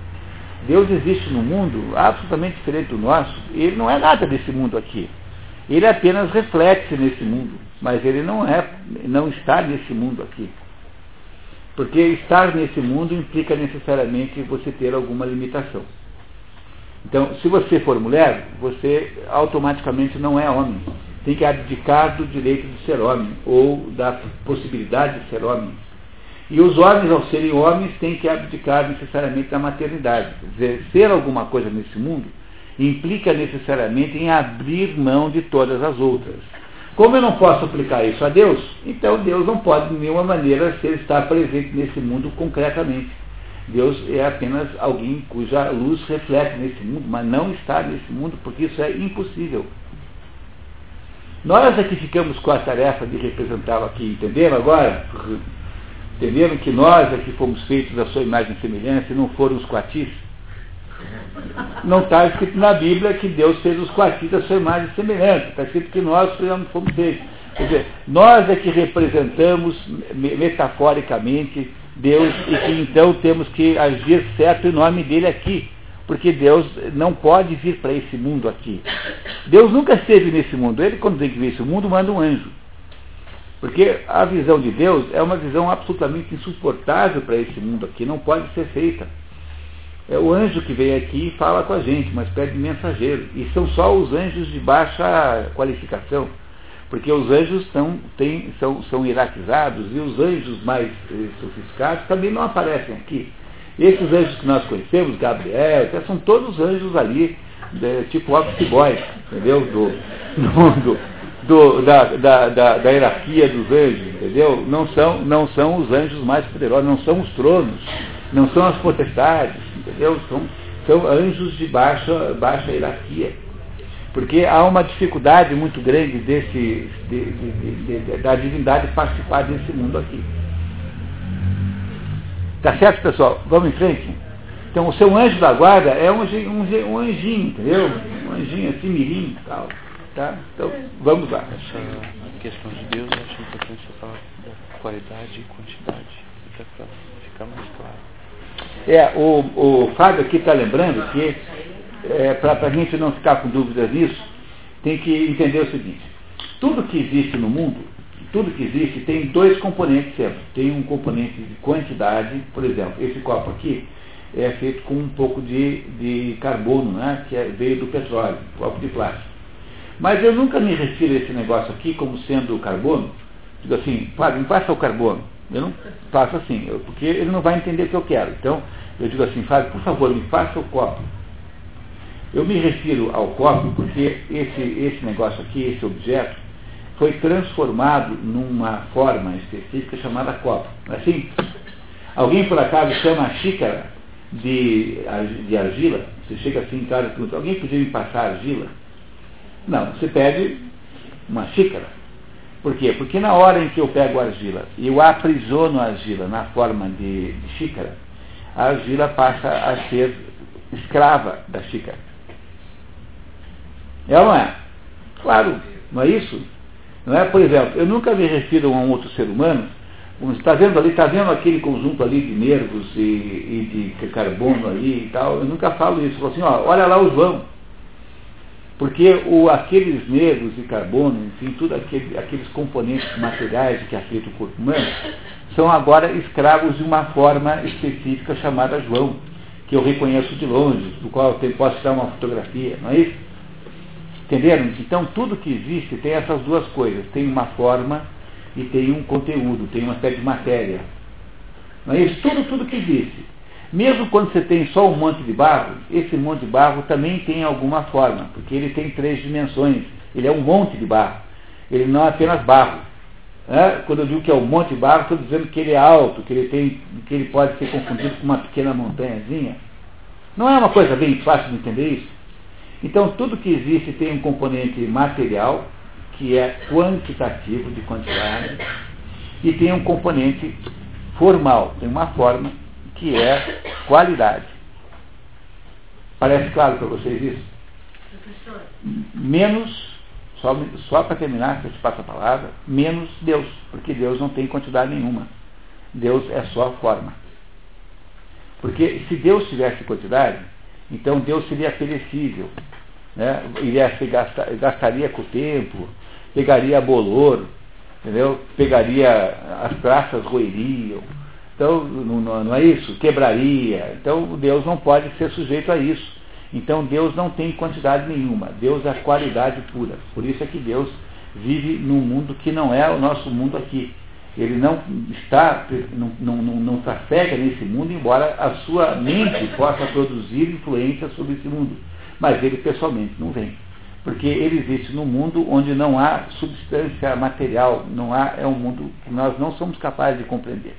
Deus existe no mundo absolutamente diferente do nosso, e ele não é nada desse mundo aqui. Ele apenas reflete nesse mundo, mas ele não é, não está nesse mundo aqui. Porque estar nesse mundo implica necessariamente você ter alguma limitação. Então, se você for mulher, você automaticamente não é homem. Tem que abdicar do direito de ser homem, ou da possibilidade de ser homem. E os homens, ao serem homens, têm que abdicar necessariamente da maternidade. Quer dizer, ser alguma coisa nesse mundo implica necessariamente em abrir mão de todas as outras. Como eu não posso aplicar isso a Deus, então Deus não pode de nenhuma maneira ser estar presente nesse mundo concretamente. Deus é apenas alguém cuja luz reflete nesse mundo, mas não está nesse mundo, porque isso é impossível. Nós aqui ficamos com a tarefa de representá-lo aqui, entenderam agora? Entenderam que nós aqui fomos feitos da sua imagem e semelhança e não foram os coatis? Não está escrito na Bíblia que Deus fez os da sua imagem e semelhança. Está escrito que nós fomos feitos. Quer dizer, nós é que representamos metaforicamente Deus e que então temos que agir certo em nome dele aqui. Porque Deus não pode vir para esse mundo aqui. Deus nunca esteve nesse mundo. Ele, quando tem que vir esse mundo, manda um anjo. Porque a visão de Deus é uma visão absolutamente insuportável para esse mundo aqui, não pode ser feita. É o anjo que vem aqui e fala com a gente, mas pede mensageiro. E são só os anjos de baixa qualificação, porque os anjos tão, tem, são, são hierarquizados e os anjos mais eh, sofisticados também não aparecem aqui. Esses anjos que nós conhecemos, Gabriel, são todos anjos ali, de, tipo office boy, entendeu? Do, do do, da, da, da, da, hierarquia dos anjos, entendeu? Não são, não são os anjos mais poderosos, não são os tronos, não são as potestades, entendeu? São, são anjos de baixa, baixa hierarquia. Porque há uma dificuldade muito grande desse, de, de, de, da divindade participar desse mundo aqui. Tá certo, pessoal? Vamos em frente? Então, o seu anjo da guarda é um, um, um anjinho, entendeu? Um anjinho assim, mirim e tal. Tá? Então, vamos lá. Essa questão de Deus, eu acho importante você falar da qualidade e quantidade, para ficar mais claro. É, o, o Fábio aqui está lembrando que, é, para a gente não ficar com dúvidas nisso, tem que entender o seguinte. Tudo que existe no mundo, tudo que existe tem dois componentes sempre. Tem um componente de quantidade, por exemplo, esse copo aqui é feito com um pouco de, de carbono, né, que é, veio do petróleo, copo de plástico. Mas eu nunca me refiro a esse negócio aqui como sendo carbono. Digo assim, Fábio, me passa o carbono. Eu não faço assim, eu, porque ele não vai entender o que eu quero. Então, eu digo assim, Fábio, por favor, me passa o copo. Eu me refiro ao copo porque esse, esse negócio aqui, esse objeto, foi transformado numa forma específica chamada copo. É assim? Alguém por acaso chama a xícara de, de argila? Você chega assim em casa e pergunta, alguém podia me passar argila? Não, você pede uma xícara. Por quê? Porque na hora em que eu pego a argila e eu aprisiono a argila na forma de, de xícara, a argila passa a ser escrava da xícara. É ou não é? Claro, não é isso? Não é? Por exemplo, eu nunca me refiro a um outro ser humano, está vendo ali, está vendo aquele conjunto ali de nervos e, e, de carbono ali e tal, eu nunca falo isso, eu falo assim, ó, olha lá o João. Porque o, aqueles nervos e carbono, enfim, tudo aquele, aqueles componentes materiais que afetam o corpo humano, são agora escravos de uma forma específica chamada João, que eu reconheço de longe, do qual eu posso tirar uma fotografia, não é isso? Entenderam? Então tudo que existe tem essas duas coisas, tem uma forma e tem um conteúdo, tem uma espécie de matéria. Não é isso? Tudo, tudo que existe. Mesmo quando você tem só um monte de barro, esse monte de barro também tem alguma forma, porque ele tem três dimensões. Ele é um monte de barro. Ele não é apenas barro. É? Quando eu digo que é um monte de barro, estou dizendo que ele é alto, que ele, tem, que ele pode ser confundido com uma pequena montanhazinha. Não é uma coisa bem fácil de entender isso? Então, tudo que existe tem um componente material, que é quantitativo, de quantidade, e tem um componente formal, tem uma forma, que é qualidade. Parece claro para vocês isso? Menos só, só para terminar, que eu te passo a palavra, menos Deus, porque Deus não tem quantidade nenhuma. Deus é só forma. Porque se Deus tivesse quantidade, então Deus seria perecível. Né? Iria se gastar, gastaria com o tempo, pegaria bolor, entendeu? pegaria, as praças roeriam. Então, não, não é isso? Quebraria. Então, Deus não pode ser sujeito a isso. Então Deus não tem quantidade nenhuma, Deus é qualidade pura. Por isso é que Deus vive num mundo que não é o nosso mundo aqui. Ele não está, não, não, não trafega nesse mundo, embora a sua mente possa produzir influência sobre esse mundo. Mas ele pessoalmente não vem. Porque ele existe num mundo onde não há substância material, não há, é um mundo que nós não somos capazes de compreender.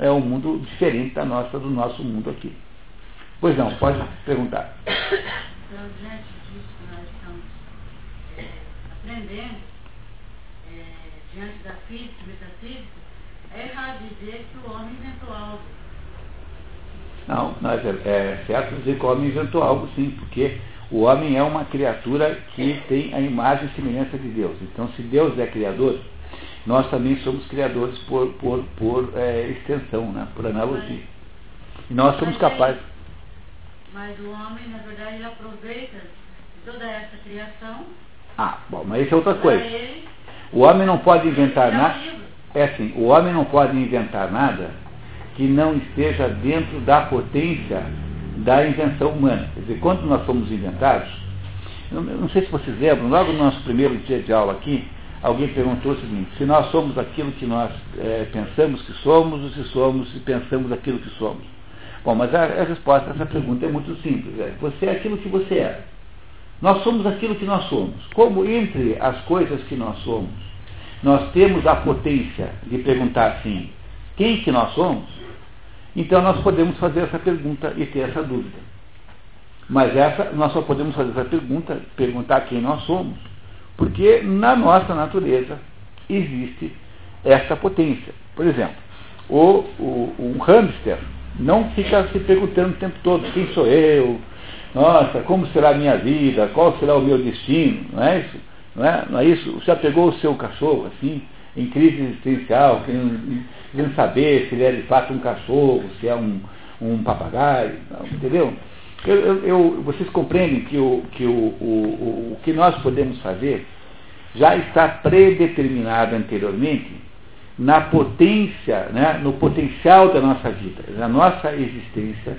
É um mundo diferente da nossa, do nosso mundo aqui. Pois não, pode perguntar. Então, diante disso que nós estamos é, aprendendo, é, diante da física metafísica, é errado dizer que o homem inventou algo. Não, mas é, é certo dizer que o homem inventou algo sim, porque o homem é uma criatura que tem a imagem e semelhança de Deus. Então, se Deus é criador, nós também somos criadores por, por, por é, extensão, né, por analogia. E nós somos capazes. Mas o homem, na verdade, ele aproveita toda essa criação. Ah, bom, mas isso é outra coisa. o homem não pode inventar nada. É assim, o homem não pode inventar nada que não esteja dentro da potência da invenção humana. Quer dizer, quando nós fomos inventados, eu não sei se vocês lembram, logo no nosso primeiro dia de aula aqui, alguém perguntou o seguinte, se nós somos aquilo que nós é, pensamos que somos, ou se somos e pensamos aquilo que somos. Bom, mas a, a resposta a essa pergunta é muito simples. É, você é aquilo que você é. Nós somos aquilo que nós somos. Como entre as coisas que nós somos, nós temos a potência de perguntar assim, quem que nós somos? Então nós podemos fazer essa pergunta e ter essa dúvida. Mas essa, nós só podemos fazer essa pergunta, perguntar quem nós somos, porque na nossa natureza existe essa potência. Por exemplo, o, o, um hamster não fica se perguntando o tempo todo quem sou eu, nossa, como será a minha vida, qual será o meu destino, não é isso? Não é, não é isso? Já pegou o seu cachorro, assim, em crise existencial, querendo, querendo saber se ele é de fato um cachorro, se é um, um papagaio, entendeu? Eu, eu, eu, vocês compreendem que, o, que o, o, o que nós podemos fazer já está predeterminado anteriormente na potência, né, no potencial da nossa vida. A nossa existência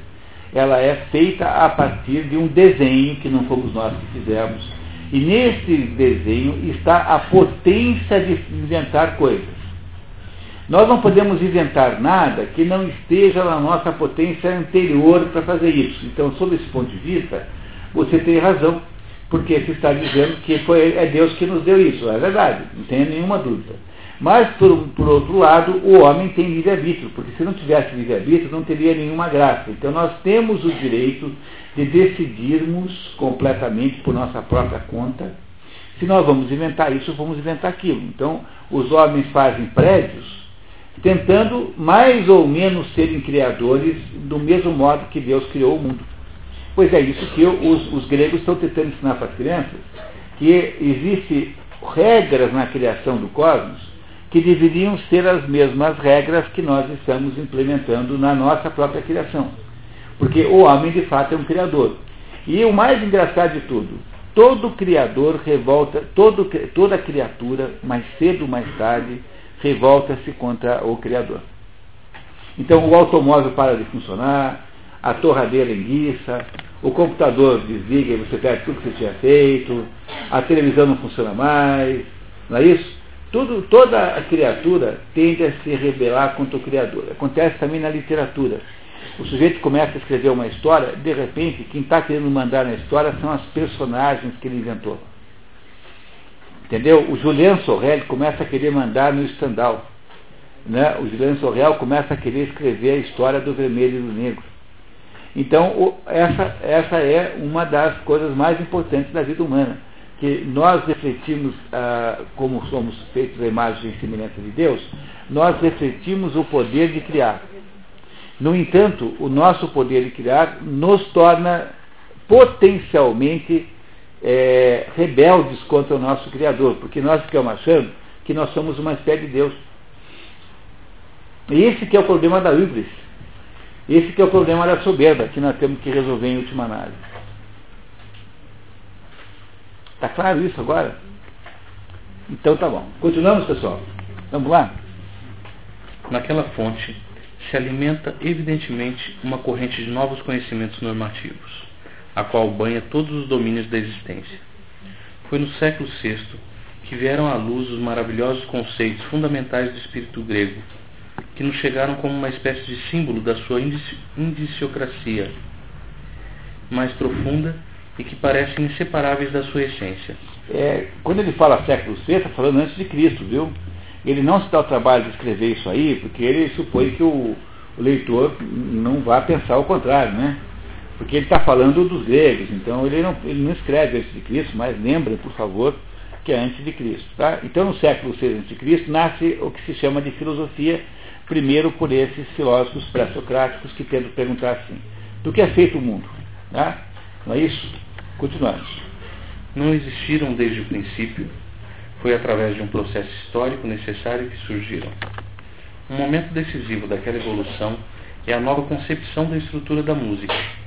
ela é feita a partir de um desenho que não fomos nós que fizemos. E nesse desenho está a potência de inventar coisas. Nós não podemos inventar nada que não esteja na nossa potência anterior para fazer isso. Então, sob esse ponto de vista, você tem razão, porque você está dizendo que foi, é Deus que nos deu isso. É verdade, não tenha nenhuma dúvida. Mas, por, por outro lado, o homem tem livre-arbítrio, porque se não tivesse livre-arbítrio, não teria nenhuma graça. Então, nós temos o direito de decidirmos completamente por nossa própria conta. Se nós vamos inventar isso, vamos inventar aquilo. Então, os homens fazem prédios tentando mais ou menos serem criadores do mesmo modo que Deus criou o mundo. Pois é isso que os, os gregos estão tentando ensinar para as crianças, que existem regras na criação do cosmos que deveriam ser as mesmas regras que nós estamos implementando na nossa própria criação. Porque o homem, de fato, é um criador. E o mais engraçado de tudo, todo criador revolta, todo, toda criatura, mais cedo ou mais tarde, revolta-se contra o Criador. Então o automóvel para de funcionar, a torradeira enguiça, o computador desliga e você perde tudo que você tinha feito, a televisão não funciona mais, não é isso? Tudo, toda a criatura tende a se rebelar contra o Criador. Acontece também na literatura. O sujeito começa a escrever uma história, de repente, quem está querendo mandar na história são as personagens que ele inventou. Entendeu? O Julian Sorrel começa a querer mandar no Stendhal. Né? O Julian Sorrel começa a querer escrever a história do vermelho e do negro. Então, o, essa, essa é uma das coisas mais importantes da vida humana. Que nós refletimos, ah, como somos feitos a imagem e semelhança de Deus, nós refletimos o poder de criar. No entanto, o nosso poder de criar nos torna potencialmente é, rebeldes contra o nosso Criador, porque nós ficamos achando que nós somos uma espécie de Deus. E esse que é o problema da híbris. Esse que é o problema da soberba, que nós temos que resolver em última análise. Está claro isso agora? Então tá bom. Continuamos, pessoal. Vamos lá? Naquela fonte se alimenta evidentemente uma corrente de novos conhecimentos normativos, a qual banha todos os domínios da existência. Foi no século VI que vieram à luz os maravilhosos conceitos fundamentais do espírito grego, que nos chegaram como uma espécie de símbolo da sua indiciocracia mais profunda e que parecem inseparáveis da sua essência. É, quando ele fala século VI, está falando antes de Cristo, viu? Ele não se dá o trabalho de escrever isso aí, porque ele supõe que o, o leitor não vá pensar o contrário, né? Porque ele está falando dos gregos, então ele não, ele não escreve antes de Cristo, mas lembrem, por favor, que é antes de Cristo. Tá? Então, no século VI a.C., nasce o que se chama de filosofia, primeiro por esses filósofos pré-socráticos que tentam perguntar assim, do que é feito o mundo? Tá? Não é isso? Continuamos. Não existiram desde o princípio, foi através de um processo histórico necessário que surgiram. Um momento decisivo daquela evolução é a nova concepção da estrutura da música.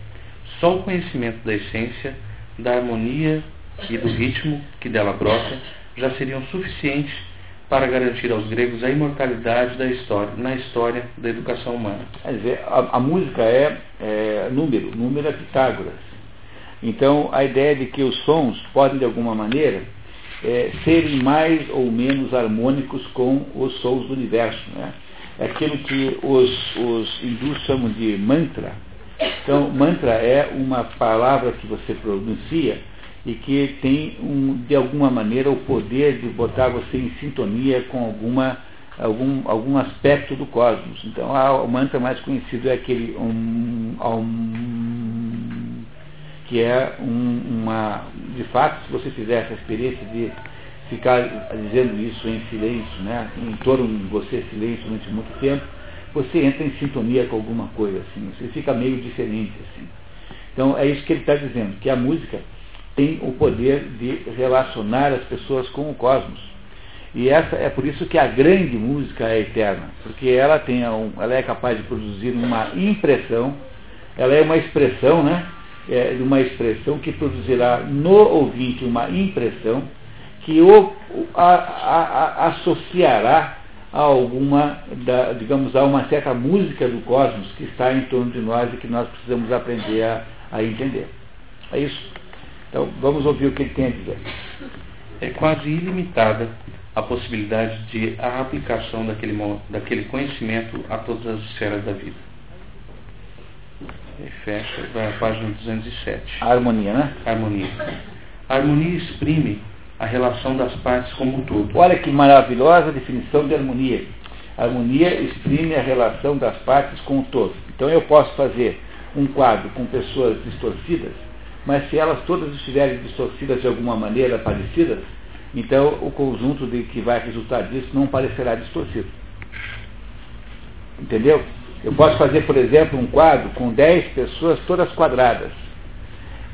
Só o conhecimento da essência, da harmonia e do ritmo que dela brota já seriam suficientes para garantir aos gregos a imortalidade da história, na história da educação humana. Quer dizer, a, a música é, é, número, número é Pitágoras. Então, a ideia de que os sons podem, de alguma maneira, é, serem mais ou menos harmônicos com os sons do universo. Né? É aquilo que os, os hindus chamam de mantra. Então, mantra é uma palavra que você pronuncia e que tem, um, de alguma maneira, o poder de botar você em sintonia com alguma, algum, algum aspecto do cosmos. Então, a, o mantra mais conhecido é aquele um, um, que é um, uma. De fato, se você fizer essa experiência de ficar dizendo isso em silêncio, né, em torno de você silêncio durante muito tempo, você entra em sintonia com alguma coisa, assim, você fica meio diferente, assim. Então é isso que ele está dizendo, que a música tem o poder de relacionar as pessoas com o cosmos. E essa é por isso que a grande música é eterna, porque ela tem um, ela é capaz de produzir uma impressão, ela é uma expressão, né? É uma expressão que produzirá no ouvinte uma impressão que o a, a, a, associará a alguma, da, digamos, a uma certa música do cosmos que está em torno de nós e que nós precisamos aprender a, a entender. É isso. Então, vamos ouvir o que ele tem a dizer. É quase ilimitada a possibilidade de a aplicação daquele, daquele conhecimento a todas as esferas da vida. E fecha, vai à página 207. A harmonia, né? Harmonia. A harmonia exprime a relação das partes como um todo. Olha que maravilhosa definição de harmonia. A harmonia exprime a relação das partes com o todo. Então eu posso fazer um quadro com pessoas distorcidas mas se elas todas estiverem distorcidas de alguma maneira parecidas, então o conjunto de que vai resultar disso não parecerá distorcido. Entendeu? Eu posso fazer, por exemplo, um quadro com 10 pessoas todas quadradas.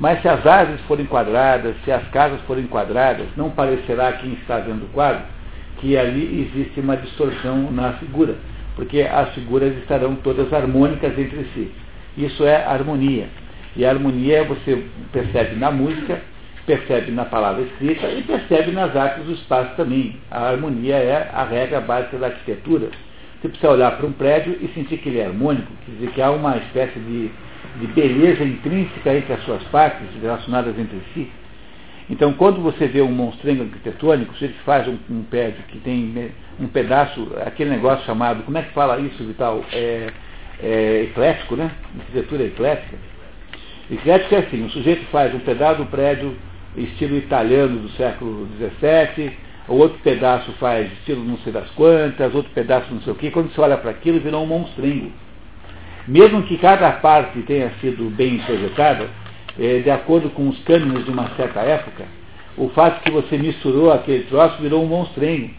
Mas se as árvores forem quadradas, se as casas forem quadradas, não parecerá quem está vendo o quadro que ali existe uma distorção na figura, porque as figuras estarão todas harmônicas entre si. Isso é harmonia. E a harmonia você percebe na música, percebe na palavra escrita e percebe nas artes do espaço também. A harmonia é a regra básica da arquitetura. Você precisa olhar para um prédio e sentir que ele é harmônico, quer dizer que há uma espécie de, de beleza intrínseca entre as suas partes, relacionadas entre si. Então, quando você vê um monstrengo arquitetônico, se ele faz um, um prédio que tem um pedaço, aquele negócio chamado, como é que fala isso, Vital? É, é eclético, né? Arquitetura eclética. Eclética é assim, o sujeito faz um pedaço do prédio estilo italiano do século XVII, outro pedaço faz estilo não sei das quantas, outro pedaço não sei o quê. Quando você olha para aquilo, virou um monstrengo. Mesmo que cada parte tenha sido bem projetada, é, de acordo com os cânones de uma certa época, o fato que você misturou aquele troço virou um monstrengo.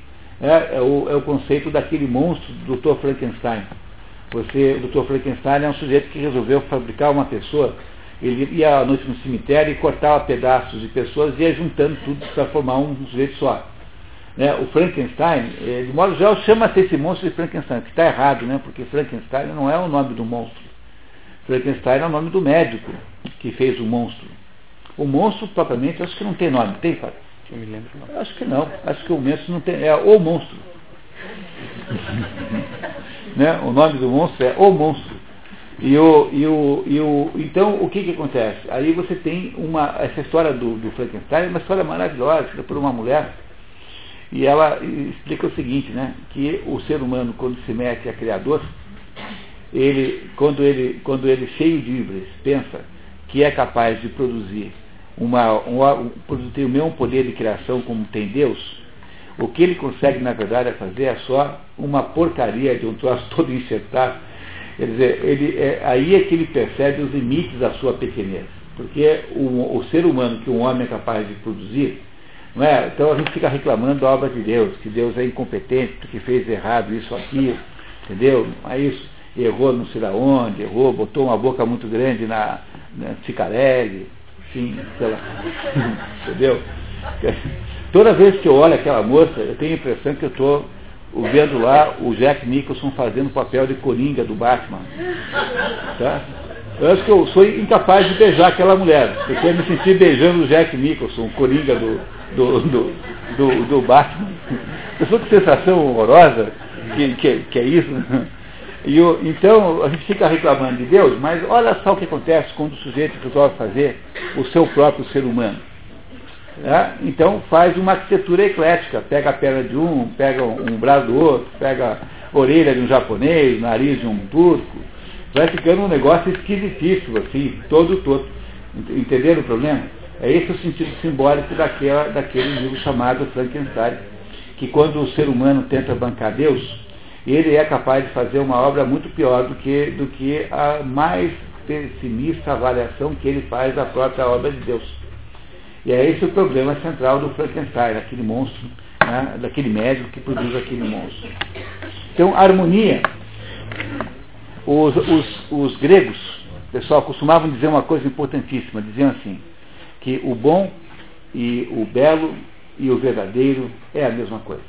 É, é, o, é o conceito daquele monstro do Dr. Frankenstein. Você, o Dr. Frankenstein é um sujeito que resolveu fabricar uma pessoa. Ele ia à noite no cemitério e cortava pedaços de pessoas e ia juntando tudo para formar um sujeito só. Né? O Frankenstein, eh, de modo geral, chama-se esse monstro de Frankenstein, que está errado, né? porque Frankenstein não é o nome do monstro. Frankenstein é o nome do médico que fez o monstro. O monstro, propriamente, acho que não tem nome. Tem, Fábio? Eu me lembro não. Acho que não. Acho que o monstro não tem. É o monstro. né? O nome do monstro é o monstro. E o, e o, e o, então, o que, que acontece? Aí você tem uma. Essa história do, do Frankenstein é uma história maravilhosa, por uma mulher. E ela explica o seguinte, né? Que o ser humano, quando se mete a criador, ele, quando ele, quando ele cheio de híbridos, pensa que é capaz de produzir uma, um, produzir o mesmo poder de criação como tem Deus, o que ele consegue, na verdade, é fazer é só uma porcaria de um troço todo enxertado. Quer dizer, ele, é, aí é que ele percebe os limites da sua pequenez. Porque o, o ser humano que um homem é capaz de produzir, não é? então a gente fica reclamando da obra de Deus, que Deus é incompetente, que fez errado isso aqui, entendeu? É isso errou não sei onde, errou, botou uma boca muito grande na, na Cicarelli, enfim, sei lá. Entendeu? Toda vez que eu olho aquela moça, eu tenho a impressão que eu estou vendo lá o Jack Nicholson fazendo o papel de coringa do Batman. Tá? Eu acho que eu sou incapaz de beijar aquela mulher, porque eu me senti beijando o Jack Nicholson, o coringa do, do, do, do, do Batman. Sou que sensação horrorosa que, que, que é isso. E então a gente fica reclamando de Deus, mas olha só o que acontece quando o sujeito resolve fazer o seu próprio ser humano. É? Então faz uma arquitetura eclética, pega a perna de um, pega um braço do outro, pega a orelha de um japonês, nariz de um turco, vai ficando um negócio esquisitíssimo, assim, todo, todo. Entenderam o problema? É esse o sentido simbólico daquela, daquele livro chamado Frankenstein, que quando o ser humano tenta bancar Deus, ele é capaz de fazer uma obra muito pior do que, do que a mais pessimista avaliação que ele faz da própria obra de Deus. E é esse o problema central do Frankenstein, daquele monstro, né, daquele médico que produz aquele monstro. Então, harmonia. Os, os, os gregos, pessoal, costumavam dizer uma coisa importantíssima, diziam assim, que o bom e o belo e o verdadeiro é a mesma coisa.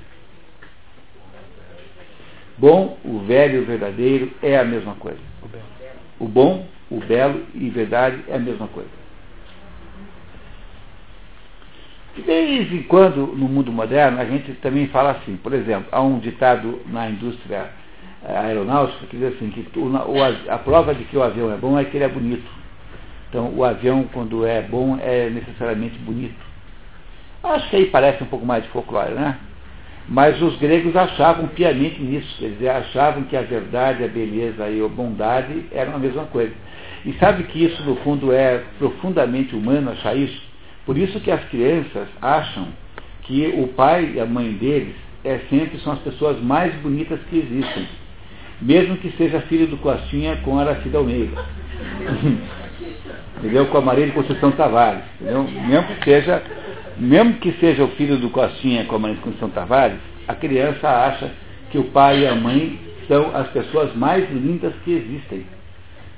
Bom, o velho e o verdadeiro é a mesma coisa. O bom, o belo e verdade é a mesma coisa. De vez em quando, no mundo moderno, a gente também fala assim. Por exemplo, há um ditado na indústria eh, aeronáutica que diz assim, que a prova de que o avião é bom é que ele é bonito. Então, o avião, quando é bom, é necessariamente bonito. Acho que aí parece um pouco mais de folclore, né? Mas os gregos achavam piamente nisso, dizer, achavam que a verdade, a beleza e a bondade eram a mesma coisa. E sabe que isso, no fundo, é profundamente humano achar isso? Por isso que as crianças acham que o pai e a mãe deles é sempre são as pessoas mais bonitas que existem. Mesmo que seja filho do Costinha com Aracida Almeida. entendeu? Com a Maria de Conceição Tavares. Entendeu? Mesmo que seja mesmo que seja o filho do Costinha com a mãe de Conceição Tavares, a criança acha que o pai e a mãe são as pessoas mais lindas que existem.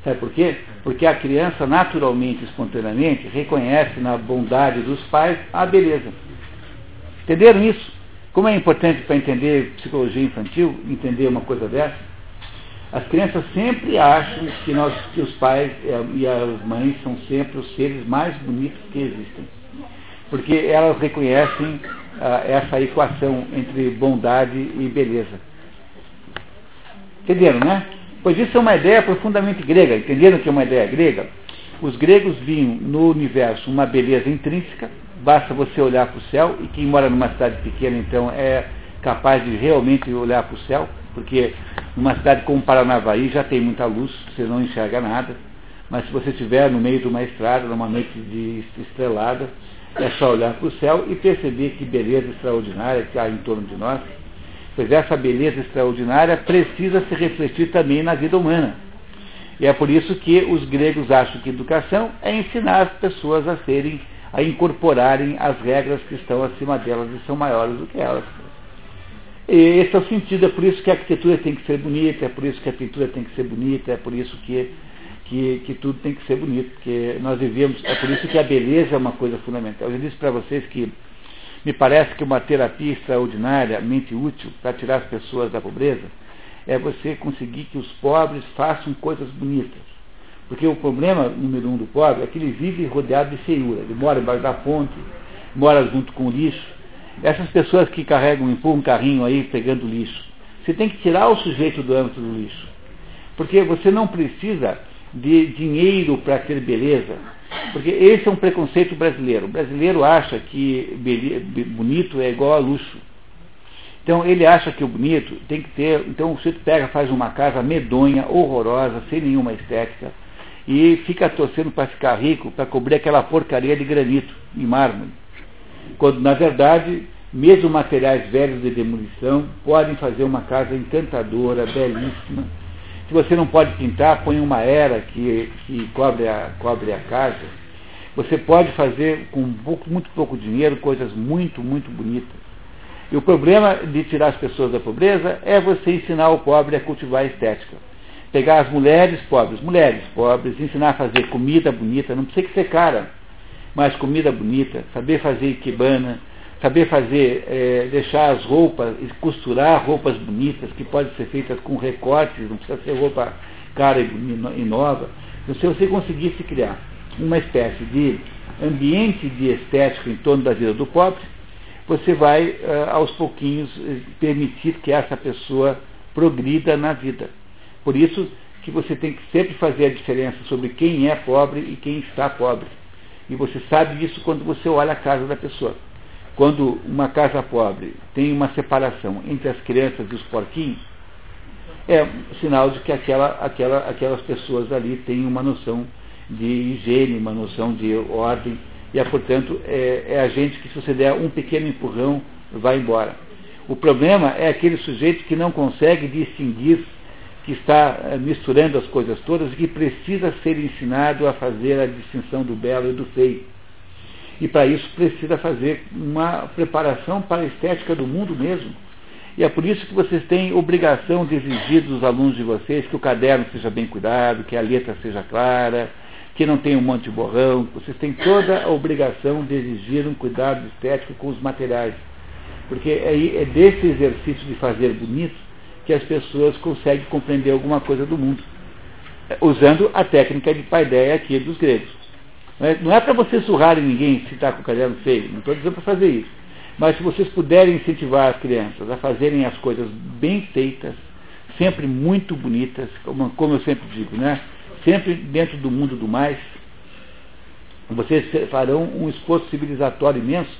Sabe por quê? Porque a criança, naturalmente, espontaneamente, reconhece na bondade dos pais a beleza. Entenderam isso? Como é importante para entender psicologia infantil, entender uma coisa dessa? As crianças sempre acham que, nós, que os pais e as mães são sempre os seres mais bonitos que existem. Porque elas reconhecem ah, essa equação entre bondade e beleza. Entenderam, né? Pois isso é uma ideia profundamente grega. Entenderam que é uma ideia grega? Os gregos viam no universo uma beleza intrínseca, basta você olhar para o céu, e quem mora numa cidade pequena, então, é capaz de realmente olhar para o céu, porque numa cidade como Paranavaí já tem muita luz, você não enxerga nada, mas se você estiver no meio de uma estrada, numa noite de estrelada, é só olhar para o céu e perceber que beleza extraordinária que há em torno de nós. Pois essa beleza extraordinária precisa se refletir também na vida humana. E é por isso que os gregos acham que educação é ensinar as pessoas a serem, a incorporarem as regras que estão acima delas e são maiores do que elas. Esse é o sentido, é por isso que a arquitetura tem que ser bonita, é por isso que a pintura tem que ser bonita, é por isso que, que, que tudo tem que ser bonito, porque nós vivemos, é por isso que a beleza é uma coisa fundamental. Eu disse para vocês que me parece que uma terapia extraordinariamente útil para tirar as pessoas da pobreza é você conseguir que os pobres façam coisas bonitas. Porque o problema número um do pobre é que ele vive rodeado de feiura. Ele mora embaixo da fonte, mora junto com o lixo. Essas pessoas que carregam, empurram um carrinho aí pegando lixo. Você tem que tirar o sujeito do âmbito do lixo. Porque você não precisa de dinheiro para ter beleza. Porque esse é um preconceito brasileiro. O brasileiro acha que bonito é igual a luxo. Então ele acha que o bonito tem que ter. Então o sujeito pega, faz uma casa medonha, horrorosa, sem nenhuma estética, e fica torcendo para ficar rico, para cobrir aquela porcaria de granito e mármore. Quando na verdade, mesmo materiais velhos de demolição podem fazer uma casa encantadora, belíssima se você não pode pintar, põe uma era que, que cobre, a, cobre a casa. Você pode fazer com pouco, muito pouco dinheiro coisas muito, muito bonitas. E o problema de tirar as pessoas da pobreza é você ensinar o pobre a cultivar a estética. Pegar as mulheres pobres, mulheres pobres, ensinar a fazer comida bonita, não precisa que ser cara, mas comida bonita, saber fazer ikebana, saber fazer, é, deixar as roupas, costurar roupas bonitas, que podem ser feitas com recortes, não precisa ser roupa cara e nova. Então, se você conseguisse criar uma espécie de ambiente de estética em torno da vida do pobre, você vai, uh, aos pouquinhos, eh, permitir que essa pessoa progrida na vida. Por isso que você tem que sempre fazer a diferença sobre quem é pobre e quem está pobre. E você sabe isso quando você olha a casa da pessoa. Quando uma casa pobre tem uma separação entre as crianças e os porquinhos, é um sinal de que aquela, aquela, aquelas pessoas ali têm uma noção de higiene, uma noção de ordem, e, é, portanto, é, é a gente que, se você der um pequeno empurrão, vai embora. O problema é aquele sujeito que não consegue distinguir, que está eh, misturando as coisas todas e que precisa ser ensinado a fazer a distinção do belo e do feio. E para isso precisa fazer uma preparação para a estética do mundo mesmo. E é por isso que vocês têm obrigação de exigir dos alunos de vocês que o caderno seja bem cuidado, que a letra seja clara, que não tenha um monte de borrão. Vocês têm toda a obrigação de exigir um cuidado estético com os materiais. Porque é, é desse exercício de fazer bonito que as pessoas conseguem compreender alguma coisa do mundo. Usando a técnica de paideia aqui dos gregos. Não é, é para vocês surrarem ninguém se está com o caderno feio, não estou dizendo para fazer isso. Mas se vocês puderem incentivar as crianças a fazerem as coisas bem feitas, sempre muito bonitas, como, como eu sempre digo, né? sempre dentro do mundo do mais, vocês farão um esforço civilizatório imenso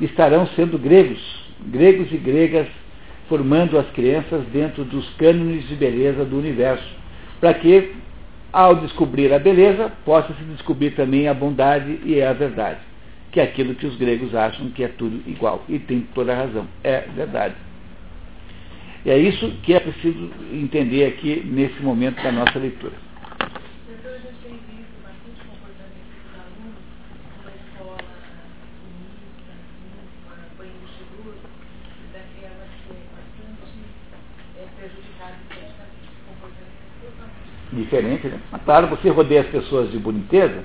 estarão sendo gregos, gregos e gregas, formando as crianças dentro dos cânones de beleza do universo, para que ao descobrir a beleza, possa se descobrir também a bondade e a verdade, que é aquilo que os gregos acham que é tudo igual. E tem toda a razão, é verdade. E é isso que é preciso entender aqui nesse momento da nossa leitura. Diferente. Né? Mas, claro, você rodeia as pessoas de boniteza,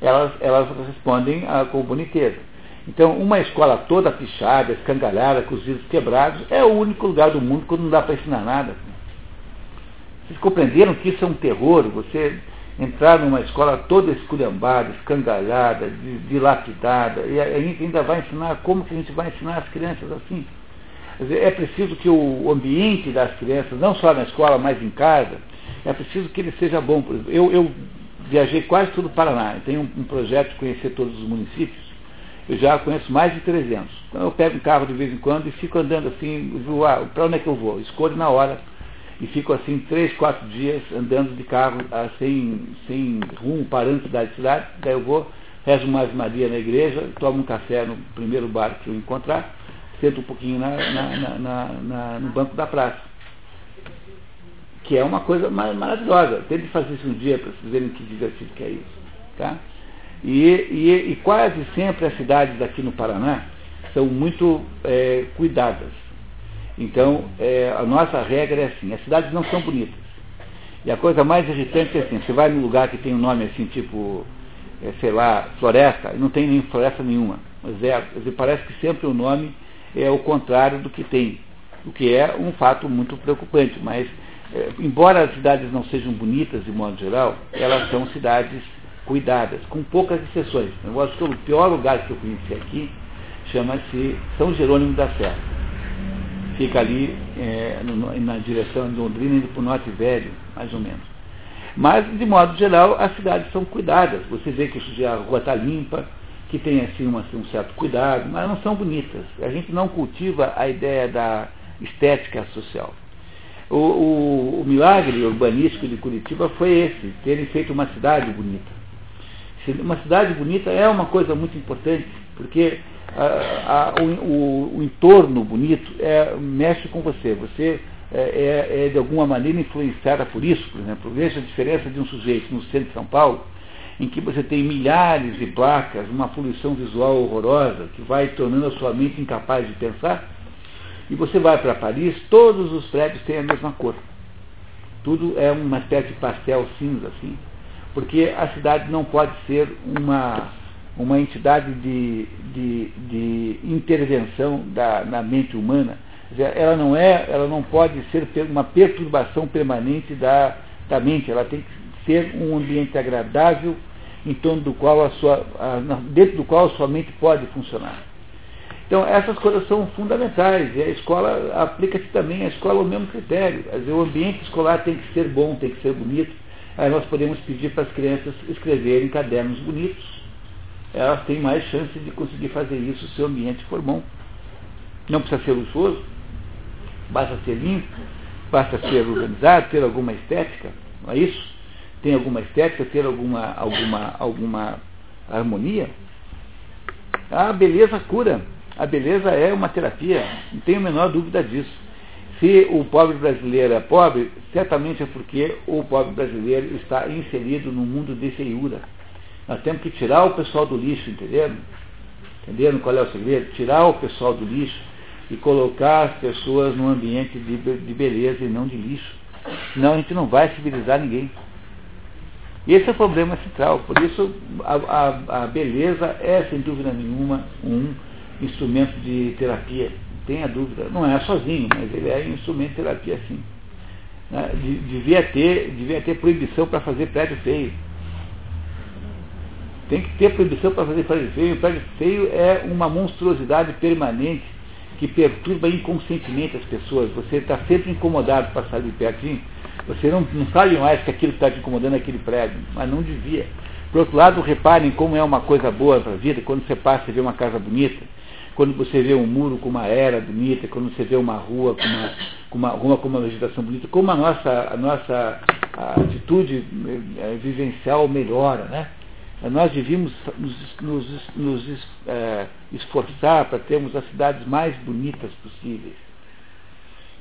elas, elas respondem a, com boniteza. Então, uma escola toda pichada, escangalhada, com os vidros quebrados, é o único lugar do mundo que não dá para ensinar nada. Vocês compreenderam que isso é um terror? Você entrar numa escola toda esculhambada, escangalhada, dilapidada, e ainda vai ensinar como que a gente vai ensinar as crianças assim. é preciso que o ambiente das crianças, não só na escola, mas em casa, é preciso que ele seja bom. Eu, eu viajei quase todo o Paraná, tenho um, um projeto de conhecer todos os municípios, eu já conheço mais de 300. Então eu pego um carro de vez em quando e fico andando assim, ah, para onde é que eu vou? Escolho na hora e fico assim três, quatro dias andando de carro ah, sem, sem rumo, parando de cidade cidade, daí eu vou, rezo uma Maria na igreja, tomo um café no primeiro bar que eu encontrar, sento um pouquinho na, na, na, no banco da praça. Que é uma coisa maravilhosa. Tente fazer isso um dia para vocês verem que divertido que é isso. Tá? E, e, e quase sempre as cidades aqui no Paraná são muito é, cuidadas. Então, é, a nossa regra é assim, as cidades não são bonitas. E a coisa mais irritante é assim, você vai num lugar que tem um nome assim, tipo, é, sei lá, floresta, e não tem nem floresta nenhuma. Mas é, parece que sempre o nome é o contrário do que tem. O que é um fato muito preocupante, mas é, embora as cidades não sejam bonitas de modo geral, elas são cidades cuidadas, com poucas exceções. Eu acho que o pior lugar que eu conheci aqui chama-se São Jerônimo da Serra. Fica ali é, no, na direção de Londrina, indo para o Norte Velho, mais ou menos. Mas, de modo geral, as cidades são cuidadas. Você vê que a rua está limpa, que tem assim, uma, assim, um certo cuidado, mas não são bonitas. A gente não cultiva a ideia da estética social. O, o, o milagre urbanístico de Curitiba foi esse, terem feito uma cidade bonita. Uma cidade bonita é uma coisa muito importante, porque a, a, o, o, entorno bonito é, mexe com você. Você é, é, é, de alguma maneira influenciada por isso, por exemplo. Veja a diferença de um sujeito no centro de São Paulo, em que você tem milhares de placas, uma poluição visual horrorosa, que vai tornando a sua mente incapaz de pensar, e você vai para Paris, todos os prédios têm a mesma cor. Tudo é uma espécie de pastel cinza, assim porque a cidade não pode ser uma, uma entidade de, de, de intervenção da, na mente humana. Ela não é, ela não pode ser uma perturbação permanente da, da mente, ela tem que ser um ambiente agradável em torno do qual a sua, a, dentro do qual a sua mente pode funcionar. Então, essas coisas são fundamentais, e a escola aplica-se também, a escola o mesmo critério. O ambiente escolar tem que ser bom, tem que ser bonito, Aí nós podemos pedir para as crianças escreverem cadernos bonitos. Elas têm mais chance de conseguir fazer isso se o ambiente for bom. Não precisa ser luxuoso, basta ser limpo, basta ser organizado, ter alguma estética, não é isso? Tem alguma estética, ter alguma, alguma, alguma harmonia. A beleza cura. A beleza é uma terapia, não tenho a menor dúvida disso. Se o pobre brasileiro é pobre, certamente é porque o pobre brasileiro está inserido no mundo de feiura. Nós temos que tirar o pessoal do lixo, entendendo? Entendendo qual é o segredo? Tirar o pessoal do lixo e colocar as pessoas num ambiente de, de beleza e não de lixo. Senão a gente não vai civilizar ninguém. Esse é o problema central. Por isso, a, a, a beleza é, sem dúvida nenhuma, um instrumento de terapia tenha dúvida. Não é sozinho, mas ele é um instrumento de terapia sim. Né? Devia, ter, devia ter proibição para fazer prédio feio. Tem que ter proibição para fazer prédio feio. O prédio feio é uma monstruosidade permanente que perturba inconscientemente as pessoas. Você está sempre incomodado para sair de pertinho. Você não, não sabe mais que aquilo está te incomodando é aquele prédio, mas não devia. Por outro lado, reparem como é uma coisa boa para a vida, quando você passa e vê uma casa bonita, quando você vê um muro com uma era bonita, quando você vê uma rua com uma, com uma, rua com uma vegetação bonita, como a nossa, a nossa atitude é, vivencial melhora, né? Nós devíamos nos, nos, nos é, esforçar para termos as cidades mais bonitas possíveis.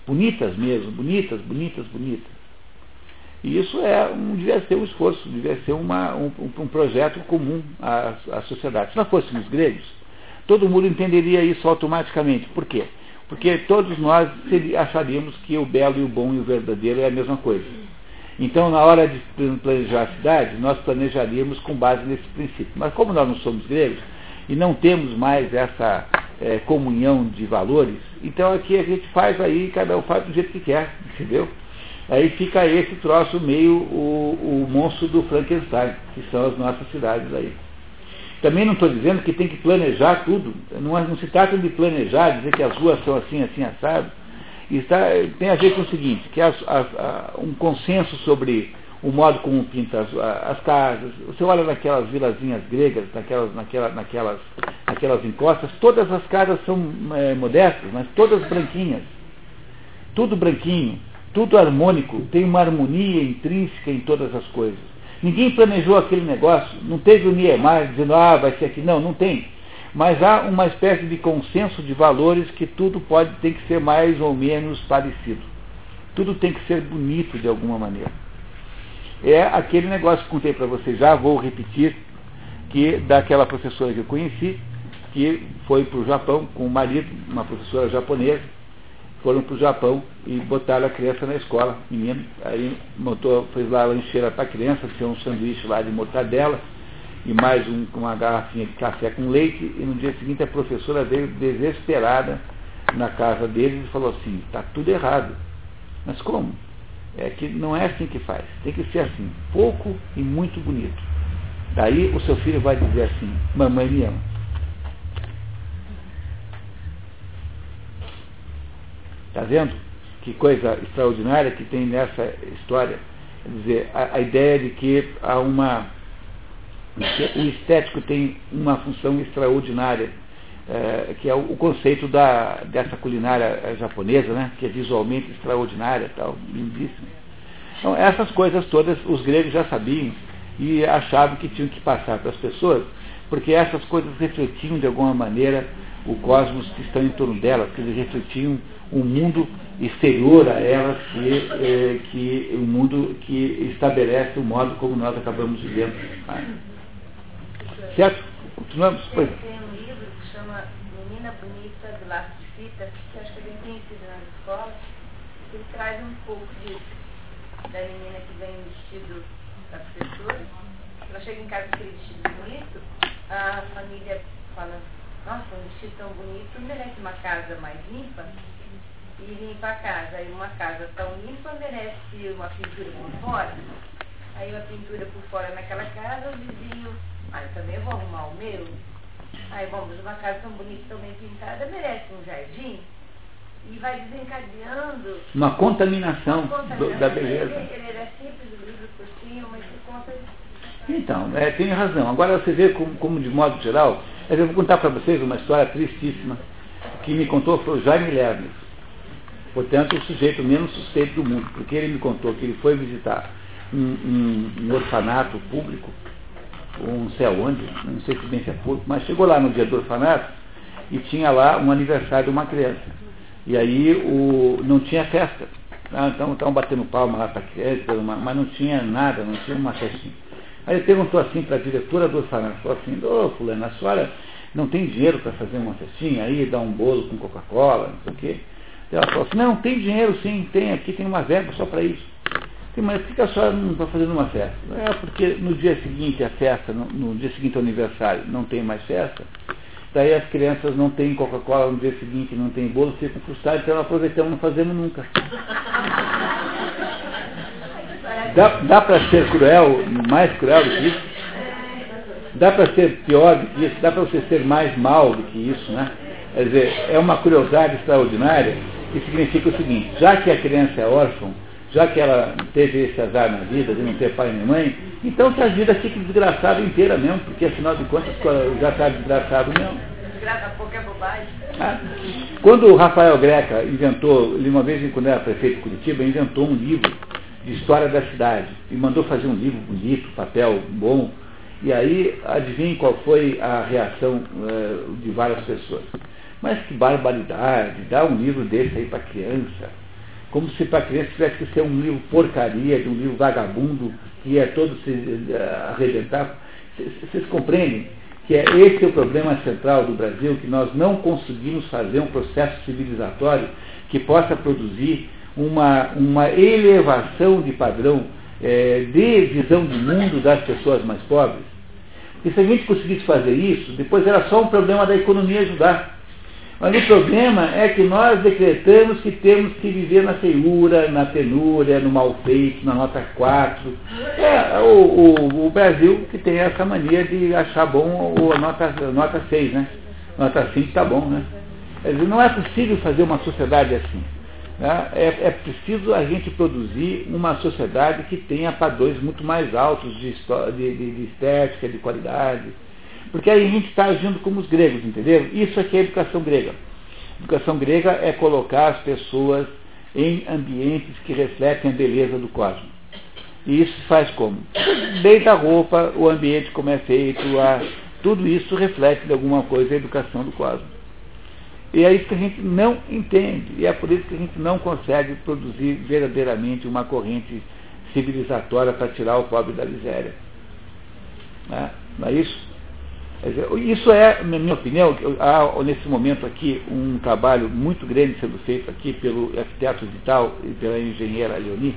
Bonitas mesmo, bonitas, bonitas, bonitas. E isso é um, devia ser um esforço, devia ser uma, um, um projeto comum à, à sociedade. Se nós fôssemos gregos, todo mundo entenderia isso automaticamente. Por quê? Porque todos nós acharíamos que o belo e o bom e o verdadeiro é a mesma coisa. Então, na hora de planejar a cidade, nós planejaríamos com base nesse princípio. Mas como nós não somos gregos e não temos mais essa é, comunhão de valores, então aqui a gente faz aí, cada um faz do jeito que quer, entendeu? Aí fica esse troço meio o, o monstro do Frankenstein, que são as nossas cidades aí. Também não estou dizendo que tem que planejar tudo. Não, é, não, se trata de planejar, dizer que as ruas são assim, assim, assado. Está, tem a ver com o seguinte, que as, as, um consenso sobre o modo como pinta as, as, casas. Você olha naquelas vilazinhas gregas, naquelas, naquela, naquelas, naquelas encostas, todas as casas são é, modestas, mas todas branquinhas. Tudo branquinho, tudo harmônico, tem uma harmonia intrínseca em todas as coisas. Ninguém planejou aquele negócio, não teve o Niemeyer dizendo, ah, vai ser aqui. Não, não tem. Mas há uma espécie de consenso de valores que tudo pode tem que ser mais ou menos parecido. Tudo tem que ser bonito de alguma maneira. É aquele negócio que contei para vocês já, vou repetir, que daquela professora que eu conheci, que foi para o Japão com o marido, uma professora japonesa, foram para o Japão e botaram a criança na escola, menino, aí montou, fez lá a lancheira para a criança, tinha um sanduíche lá de mortadela, e mais um, uma garrafinha de café com leite, e no dia seguinte a professora veio desesperada na casa deles e falou assim, está tudo errado. Mas como? É que não é assim que faz. Tem que ser assim, pouco e muito bonito. Daí o seu filho vai dizer assim, mamãe me ama. Está vendo? Que coisa extraordinária que tem nessa história. Quer dizer, a, a ideia de que há uma o estético tem uma função extraordinária, é, que é o, o, conceito da, dessa culinária japonesa, né, que é visualmente extraordinária, tal, lindíssima. Então, essas coisas todas os gregos já sabiam e achavam que tinham que passar para as pessoas, porque essas coisas refletiam de alguma maneira o cosmos que está em torno delas, que eles refletiam um mundo exterior a elas, que, é, que um mundo que estabelece o modo como nós acabamos vivendo. Né? Certo? Continuamos? Pois. Tem um livro que chama Menina Bonita do Laço de Fita, que acho que é bem conhecido nas escolas, que ele traz um pouco disso. Da menina que vem vestido da professora, ela chega em casa com aquele vestido bonito, a família fala, nossa, um vestido tão bonito merece uma casa mais limpa e limpa a casa. E uma casa tão limpa merece uma pintura por fora. Aí uma pintura por fora naquela casa, o vizinho Aí também vou arrumar o meu. Aí vamos, uma casa tão bonita, tão bem pintada, merece um jardim. E vai desencadeando. Uma contaminação, uma contaminação do, da beleza. Ele, era simples, o livro curtinho, mas se conta. Então, é, tem razão. Agora você vê como, como de modo geral, eu vou contar para vocês uma história tristíssima. que me contou foi o Jaime Lerner. Portanto, o sujeito menos suspeito do mundo, porque ele me contou que ele foi visitar um, um, um orfanato público ou não sei aonde, não sei se bem se é público, mas chegou lá no dia do orfanato e tinha lá um aniversário de uma criança. E aí o, não tinha festa. Ah, então estavam batendo palma lá para a criança, mas não tinha nada, não tinha uma festinha. Aí ele perguntou assim para a diretora do orfanato, falou assim, ô fulano, a senhora não tem dinheiro para fazer uma festinha aí, dar um bolo com Coca-Cola, não sei o quê. Ela falou assim, não, tem dinheiro sim, tem, aqui tem uma verba só para isso. Sim, mas por que a senhora não está fazendo uma festa? É porque no dia seguinte a festa, no, no dia seguinte ao aniversário, não tem mais festa. Daí as crianças não têm Coca-Cola no dia seguinte, não tem bolo, ficam frustradas, então aproveitamos e não fazemos nunca. Dá, dá para ser cruel, mais cruel do que isso? Dá para ser pior do que isso? Dá para você ser mais mal do que isso, né? Quer dizer, é uma curiosidade extraordinária que significa o seguinte, já que a criança é órfã, já que ela teve esse azar na vida de não ter pai nem mãe, então que a vida fique desgraçada inteira mesmo, porque afinal de contas já está desgraçado mesmo. Desgraça pouco é bobagem. Ah, quando o Rafael Greca inventou, ele uma vez quando era prefeito de Curitiba, inventou um livro de história da cidade e mandou fazer um livro bonito, papel bom, e aí adivinhe qual foi a reação uh, de várias pessoas. Mas que barbaridade, dar um livro desse aí para criança como se para criança tivesse que ser um livro porcaria, de um livro vagabundo, que ia todo se uh, arrebentar. Vocês compreendem que é esse é o problema central do Brasil, que nós não conseguimos fazer um processo civilizatório que possa produzir uma, uma elevação de padrão é, de visão do mundo das pessoas mais pobres. E se a gente conseguisse fazer isso, depois era só um problema da economia ajudar. Mas o problema é que nós decretamos que temos que viver na feiura, na penúria, no mal feito, na nota 4. É o, o, o Brasil que tem essa mania de achar bom a nota, nota 6, né? Nota 5 está bom, né? Dizer, não é possível fazer uma sociedade assim. Né? É, é, preciso a gente produzir uma sociedade que tenha padrões muito mais altos de, de, de estética, de qualidade. Porque aí a gente está agindo como os gregos, entendeu? Isso aqui é educação grega. Educação grega é colocar as pessoas em ambientes que refletem a beleza do cosmos. E isso faz como? Desde a roupa, o ambiente como é feito, a, tudo isso reflete de alguma coisa a educação do cosmos. E é isso que a gente não entende. E é por isso que a gente não consegue produzir verdadeiramente uma corrente civilizatória para tirar o pobre da miséria. Né? Não é isso? Isso é, na minha opinião, há nesse momento aqui um trabalho muito grande sendo feito aqui pelo arquiteto Vital e pela engenheira Leoni,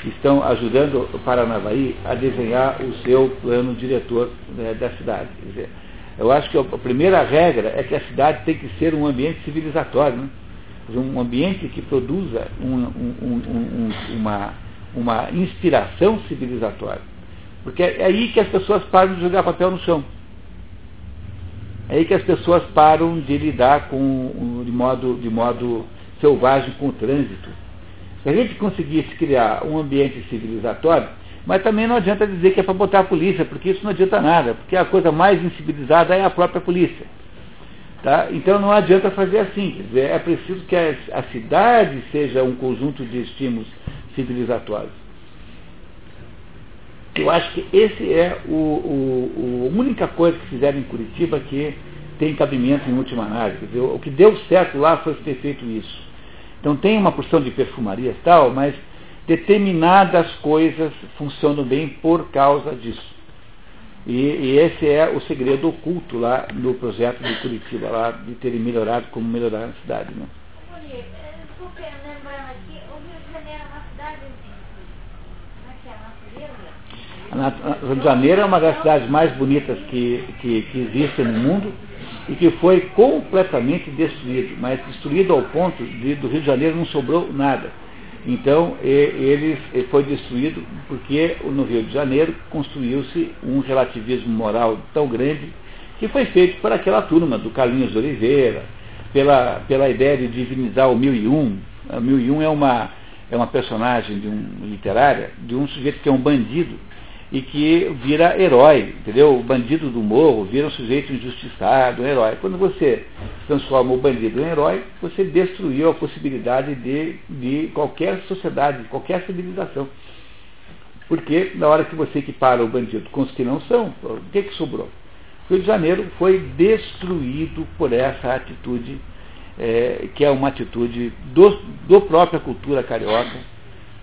que estão ajudando o Paranavaí a desenhar o seu plano diretor né, da cidade. Dizer, eu acho que a primeira regra é que a cidade tem que ser um ambiente civilizatório, né? um ambiente que produza um, um, um, uma, uma inspiração civilizatória. Porque é aí que as pessoas param de jogar papel no chão. É aí que as pessoas param de lidar com, de, modo, de modo selvagem com o trânsito. Se a gente conseguisse criar um ambiente civilizatório, mas também não adianta dizer que é para botar a polícia, porque isso não adianta nada, porque a coisa mais incivilizada é a própria polícia. Tá? Então não adianta fazer assim. Quer dizer, é preciso que a, a cidade seja um conjunto de estímulos civilizatórios. Eu acho que esse é o, o, única coisa que fizeram em Curitiba que tem cabimento em última análise. Dizer, o que deu certo lá foi ter feito isso. Então tem uma porção de perfumaria e tal, mas determinadas coisas funcionam bem por causa disso. E, e, esse é o segredo oculto lá no projeto de Curitiba, lá de terem melhorado como melhorar a cidade. Né? Rio de Janeiro é uma das cidades mais bonitas que, que, que existem no mundo e que foi completamente destruído, mas destruído ao ponto de do Rio de Janeiro não sobrou nada. Então, ele foi destruído porque no Rio de Janeiro construiu-se um relativismo moral tão grande que foi feito por aquela turma do Carlinhos de Oliveira, pela, pela ideia de divinizar o mil e um. O mil e um é uma, é uma personagem de um, literária de um sujeito que é um bandido e que vira herói, entendeu? O bandido do morro vira um sujeito injustiçado, um herói. Quando você transforma o bandido em herói, você destruiu a possibilidade de, de qualquer sociedade, de qualquer civilização. Porque na hora que você equipara o bandido com os que não são, o que, que sobrou? O Rio de Janeiro foi destruído por essa atitude, é, que é uma atitude do, do própria cultura carioca,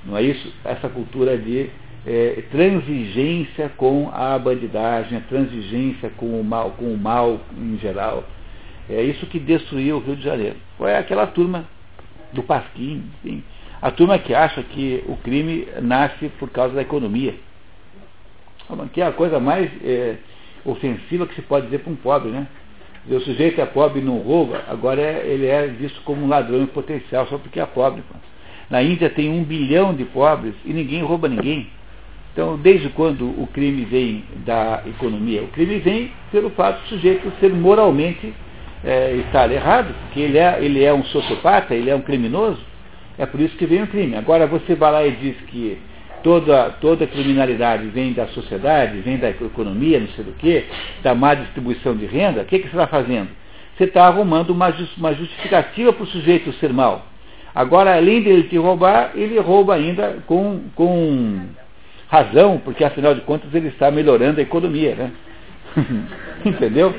não é isso? Essa cultura de é, transigência com a bandidagem, a transigência com o mal, com o mal em geral. É isso que destruiu o Rio de Janeiro. Foi aquela turma do Pasquim, enfim, a turma que acha que o crime nasce por causa da economia. Que é a coisa mais é, ofensiva que se pode dizer para um pobre, né? O sujeito é pobre e não rouba, agora é, ele é visto como um ladrão em potencial só porque é pobre. Na Índia tem um bilhão de pobres e ninguém rouba ninguém. Então, desde quando o crime vem da economia? O crime vem pelo fato do sujeito ser moralmente é, estar errado, porque ele é, ele é um sociopata, ele é um criminoso, é por isso que vem o crime. Agora você vai lá e diz que toda, toda criminalidade vem da sociedade, vem da economia, não sei do que, da má distribuição de renda, o que, que você está fazendo? Você está arrumando uma, uma justificativa para o sujeito ser mal. Agora, além dele te roubar, ele rouba ainda com, com razão, porque afinal de contas ele está melhorando a economia, né? Entendeu?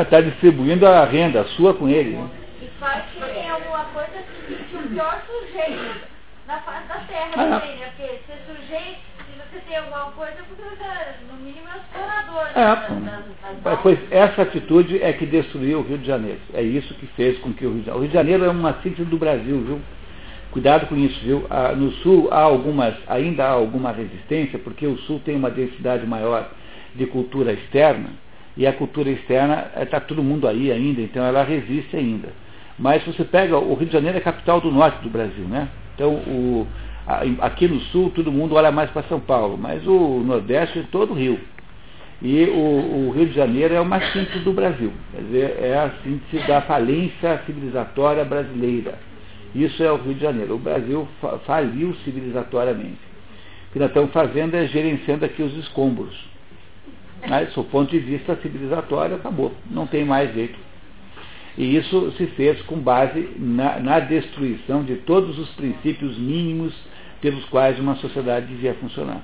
Está distribuindo a renda, a sua com ele. Né? E faz que tem alguma coisa que o pior sujeito na face da terra ah, também, né? Porque ser sujeito, se você tem alguma coisa, porque você, no mínimo é explorador. Né? É, pois essa atitude é que destruiu o Rio de Janeiro. É isso que fez com que o Rio de Janeiro. O Rio de Janeiro é uma síntese do Brasil, viu? Cuidado com isso, viu? Ah, no sul há algumas, ainda há alguma resistência, porque o sul tem uma densidade maior de cultura externa, e a cultura externa está todo mundo aí ainda, então ela resiste ainda. Mas você pega, o Rio de Janeiro é a capital do norte do Brasil, né? Então, o, aqui no sul todo mundo olha mais para São Paulo, mas o Nordeste é todo o Rio. E o, o, Rio de Janeiro é o mais simples do Brasil. Quer dizer, é a síntese da falência civilizatória brasileira. Isso é o Rio de Janeiro. O Brasil faliu civilizatoriamente. O que nós estamos fazendo é gerenciando aqui os escombros. Mas, do ponto de vista civilizatório, acabou. Não tem mais jeito. E isso se fez com base na, na destruição de todos os princípios mínimos pelos quais uma sociedade devia funcionar.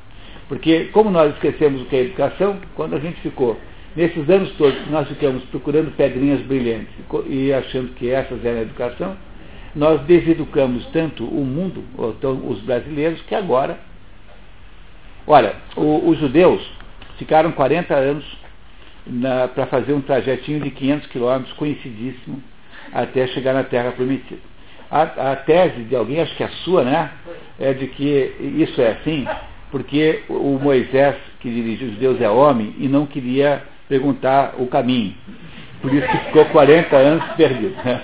Porque, como nós esquecemos o que é educação, quando a gente ficou, nesses anos todos, nós ficamos procurando pedrinhas brilhantes e achando que essas eram a educação, nós deseducamos tanto o mundo, então, os brasileiros, que agora. Olha, o, os judeus ficaram 40 anos para fazer um trajetinho de 500 quilômetros, conhecidíssimo, até chegar na Terra Prometida. A, a, tese de alguém, acho que é a sua, né? É de que isso é assim, porque o Moisés, que dirigiu os judeus, é homem e não queria perguntar o caminho. Por isso que ficou 40 anos perdido. Né?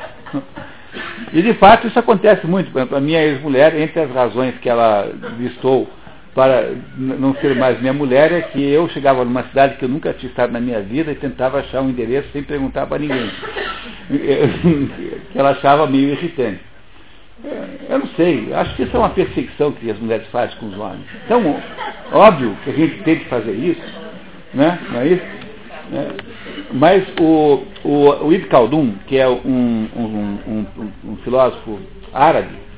E de fato isso acontece muito. Por exemplo, a minha ex-mulher, entre as razões que ela listou para não ser mais minha mulher, é que eu chegava numa cidade que eu nunca tinha estado na minha vida e tentava achar um endereço sem perguntar para ninguém. que ela achava meio irritante. Eu não sei, acho que isso é uma perseguição que as mulheres fazem com os homens. Então, óbvio que a gente tem que fazer isso, né? não é isso? É. Mas o, o, o Ibn Khaldun, que é um, um, um, um filósofo árabe,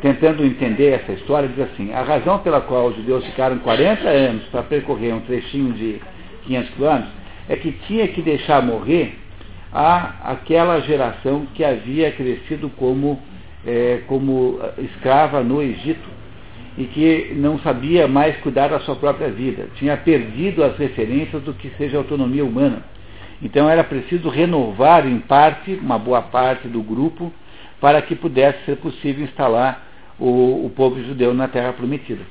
tentando entender essa história, diz assim, a razão pela qual os judeus ficaram 40 anos para percorrer um trechinho de 500 quilômetros é que tinha que deixar morrer a, aquela geração que havia crescido como, é, como escrava no Egito e que não sabia mais cuidar da sua própria vida, tinha perdido as referências do que seja autonomia humana. Então era preciso renovar em parte, uma boa parte do grupo, para que pudesse ser possível instalar o, o povo judeu na terra prometida.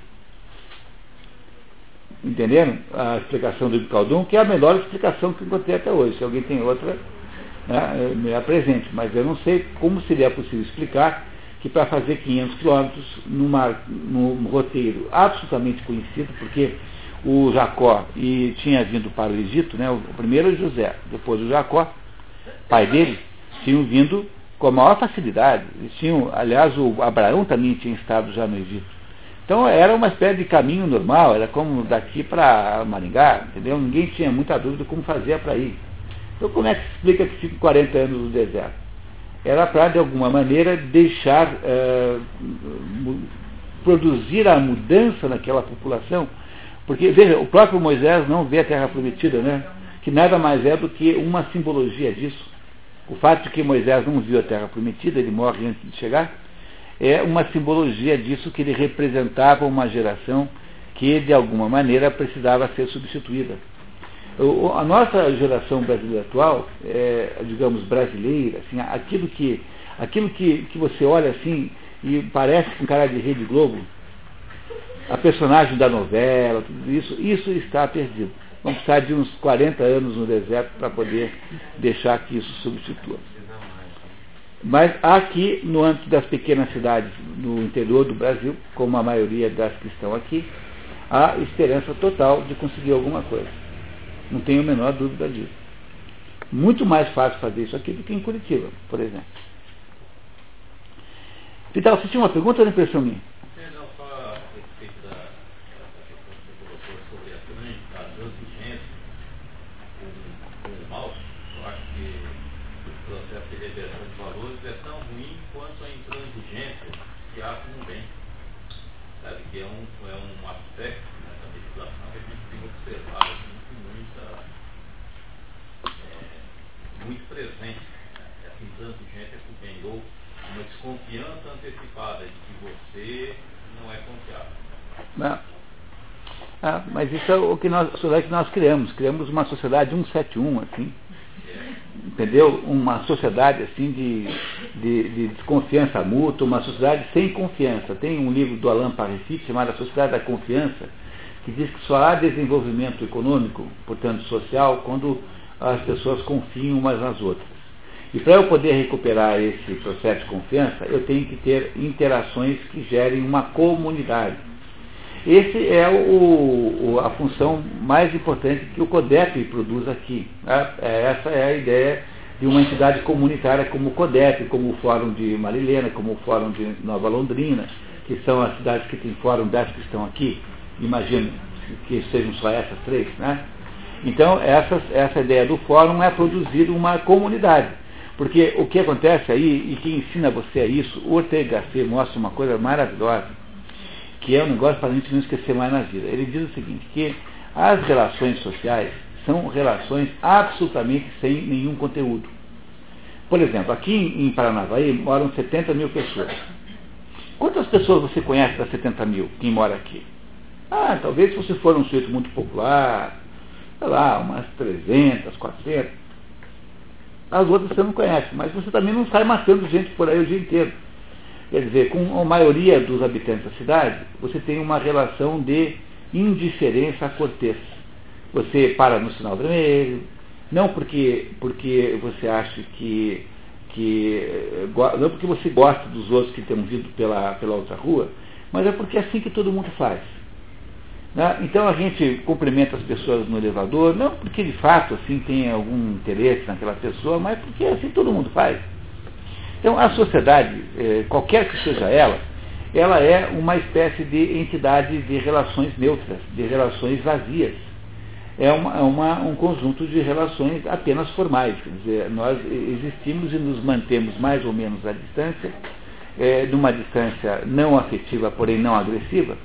Entenderam a explicação do Ibn que é a melhor explicação que encontrei até hoje. Se alguém tem outra, né, me apresente. Mas eu não sei como seria possível explicar que para fazer 500 quilômetros num roteiro absolutamente conhecido, porque o Jacó e tinha vindo para o Egito, né, o primeiro José, depois o Jacó, pai dele, tinham vindo com a maior facilidade. Eles tinham, aliás, o Abraão também tinha estado já no Egito. Então era uma espécie de caminho normal, era como daqui para Maringá, entendeu? Ninguém tinha muita dúvida como fazia para ir. Então como é que se explica que fica 40 anos no deserto? Era para, de alguma maneira, deixar, uh, produzir a mudança naquela população. Porque, veja, o próprio Moisés não vê a terra prometida, né? Que nada mais é do que uma simbologia disso. O fato de que Moisés não viu a terra prometida, ele morre antes de chegar, é uma simbologia disso que ele representava uma geração que, de alguma maneira, precisava ser substituída. O, a nossa geração brasileira atual, é, digamos, brasileira, assim, aquilo, que, aquilo que, que você olha assim e parece com cara de Rede Globo, a personagem da novela, tudo isso, isso está perdido. Vamos precisar de uns 40 anos no deserto para poder deixar que isso substitua. Mas aqui, no âmbito das pequenas cidades do interior do Brasil, como a maioria das que estão aqui, há esperança total de conseguir alguma coisa. Não tenho a menor dúvida disso. Muito mais fácil fazer isso aqui do que em Curitiba, por exemplo. Vital, você tinha uma pergunta ou impressão minha? Confiança antecipada de que você não é confiável. Não. Ah, mas isso é o que nós, que nós criamos. Criamos uma sociedade 171, assim. entendeu? Uma sociedade assim de, de, de, desconfiança mútua, uma sociedade sem confiança. Tem um livro do Alain Parifit chamado A Sociedade da Confiança, que diz que só há desenvolvimento econômico, portanto social, quando as pessoas confiam umas nas outras. E para eu poder recuperar esse processo de confiança, eu tenho que ter interações que gerem uma comunidade. Esse é o, o, a função mais importante que o CODEP produz aqui. Né? É, essa é a ideia de uma entidade comunitária como o CODEP, como o Fórum de Marilena, como o Fórum de Nova Londrina, que são as cidades que têm fórum dessas que estão aqui. Imagino que sejam só essas três, né? Então, essa, essa ideia do fórum é produzir uma comunidade. Porque o que acontece aí, e que ensina você isso, o Ortega Gasset mostra uma coisa maravilhosa, que é um negócio para a gente não esquecer mais na vida. Ele diz o seguinte, que as relações sociais são relações absolutamente sem nenhum conteúdo. Por exemplo, aqui em Paranavaí moram 70 mil pessoas. Quantas pessoas você conhece das 70 mil, quem mora aqui? Ah, talvez se você for um sujeito muito popular, sei lá, umas 300, 400. As outras você não conhece, mas você também não sai matando gente por aí o dia inteiro. Quer dizer, com a maioria dos habitantes da cidade, você tem uma relação de indiferença cortês. Você para no sinal vermelho, não porque, porque você acha que, que. Não porque você gosta dos outros que estão vindo pela, pela outra rua, mas é porque é assim que todo mundo faz. Né? Então a gente cumprimenta as pessoas no elevador, não porque de fato assim tem algum interesse naquela pessoa, mas porque assim todo mundo faz. Então, a sociedade, eh, qualquer que seja ela, ela é uma espécie de entidade de relações neutras, de relações vazias. É, uma, é uma, um conjunto de relações apenas formais. Quer dizer, nós existimos e nos mantemos mais ou menos à distância, é, numa distância não afetiva, porém não agressiva.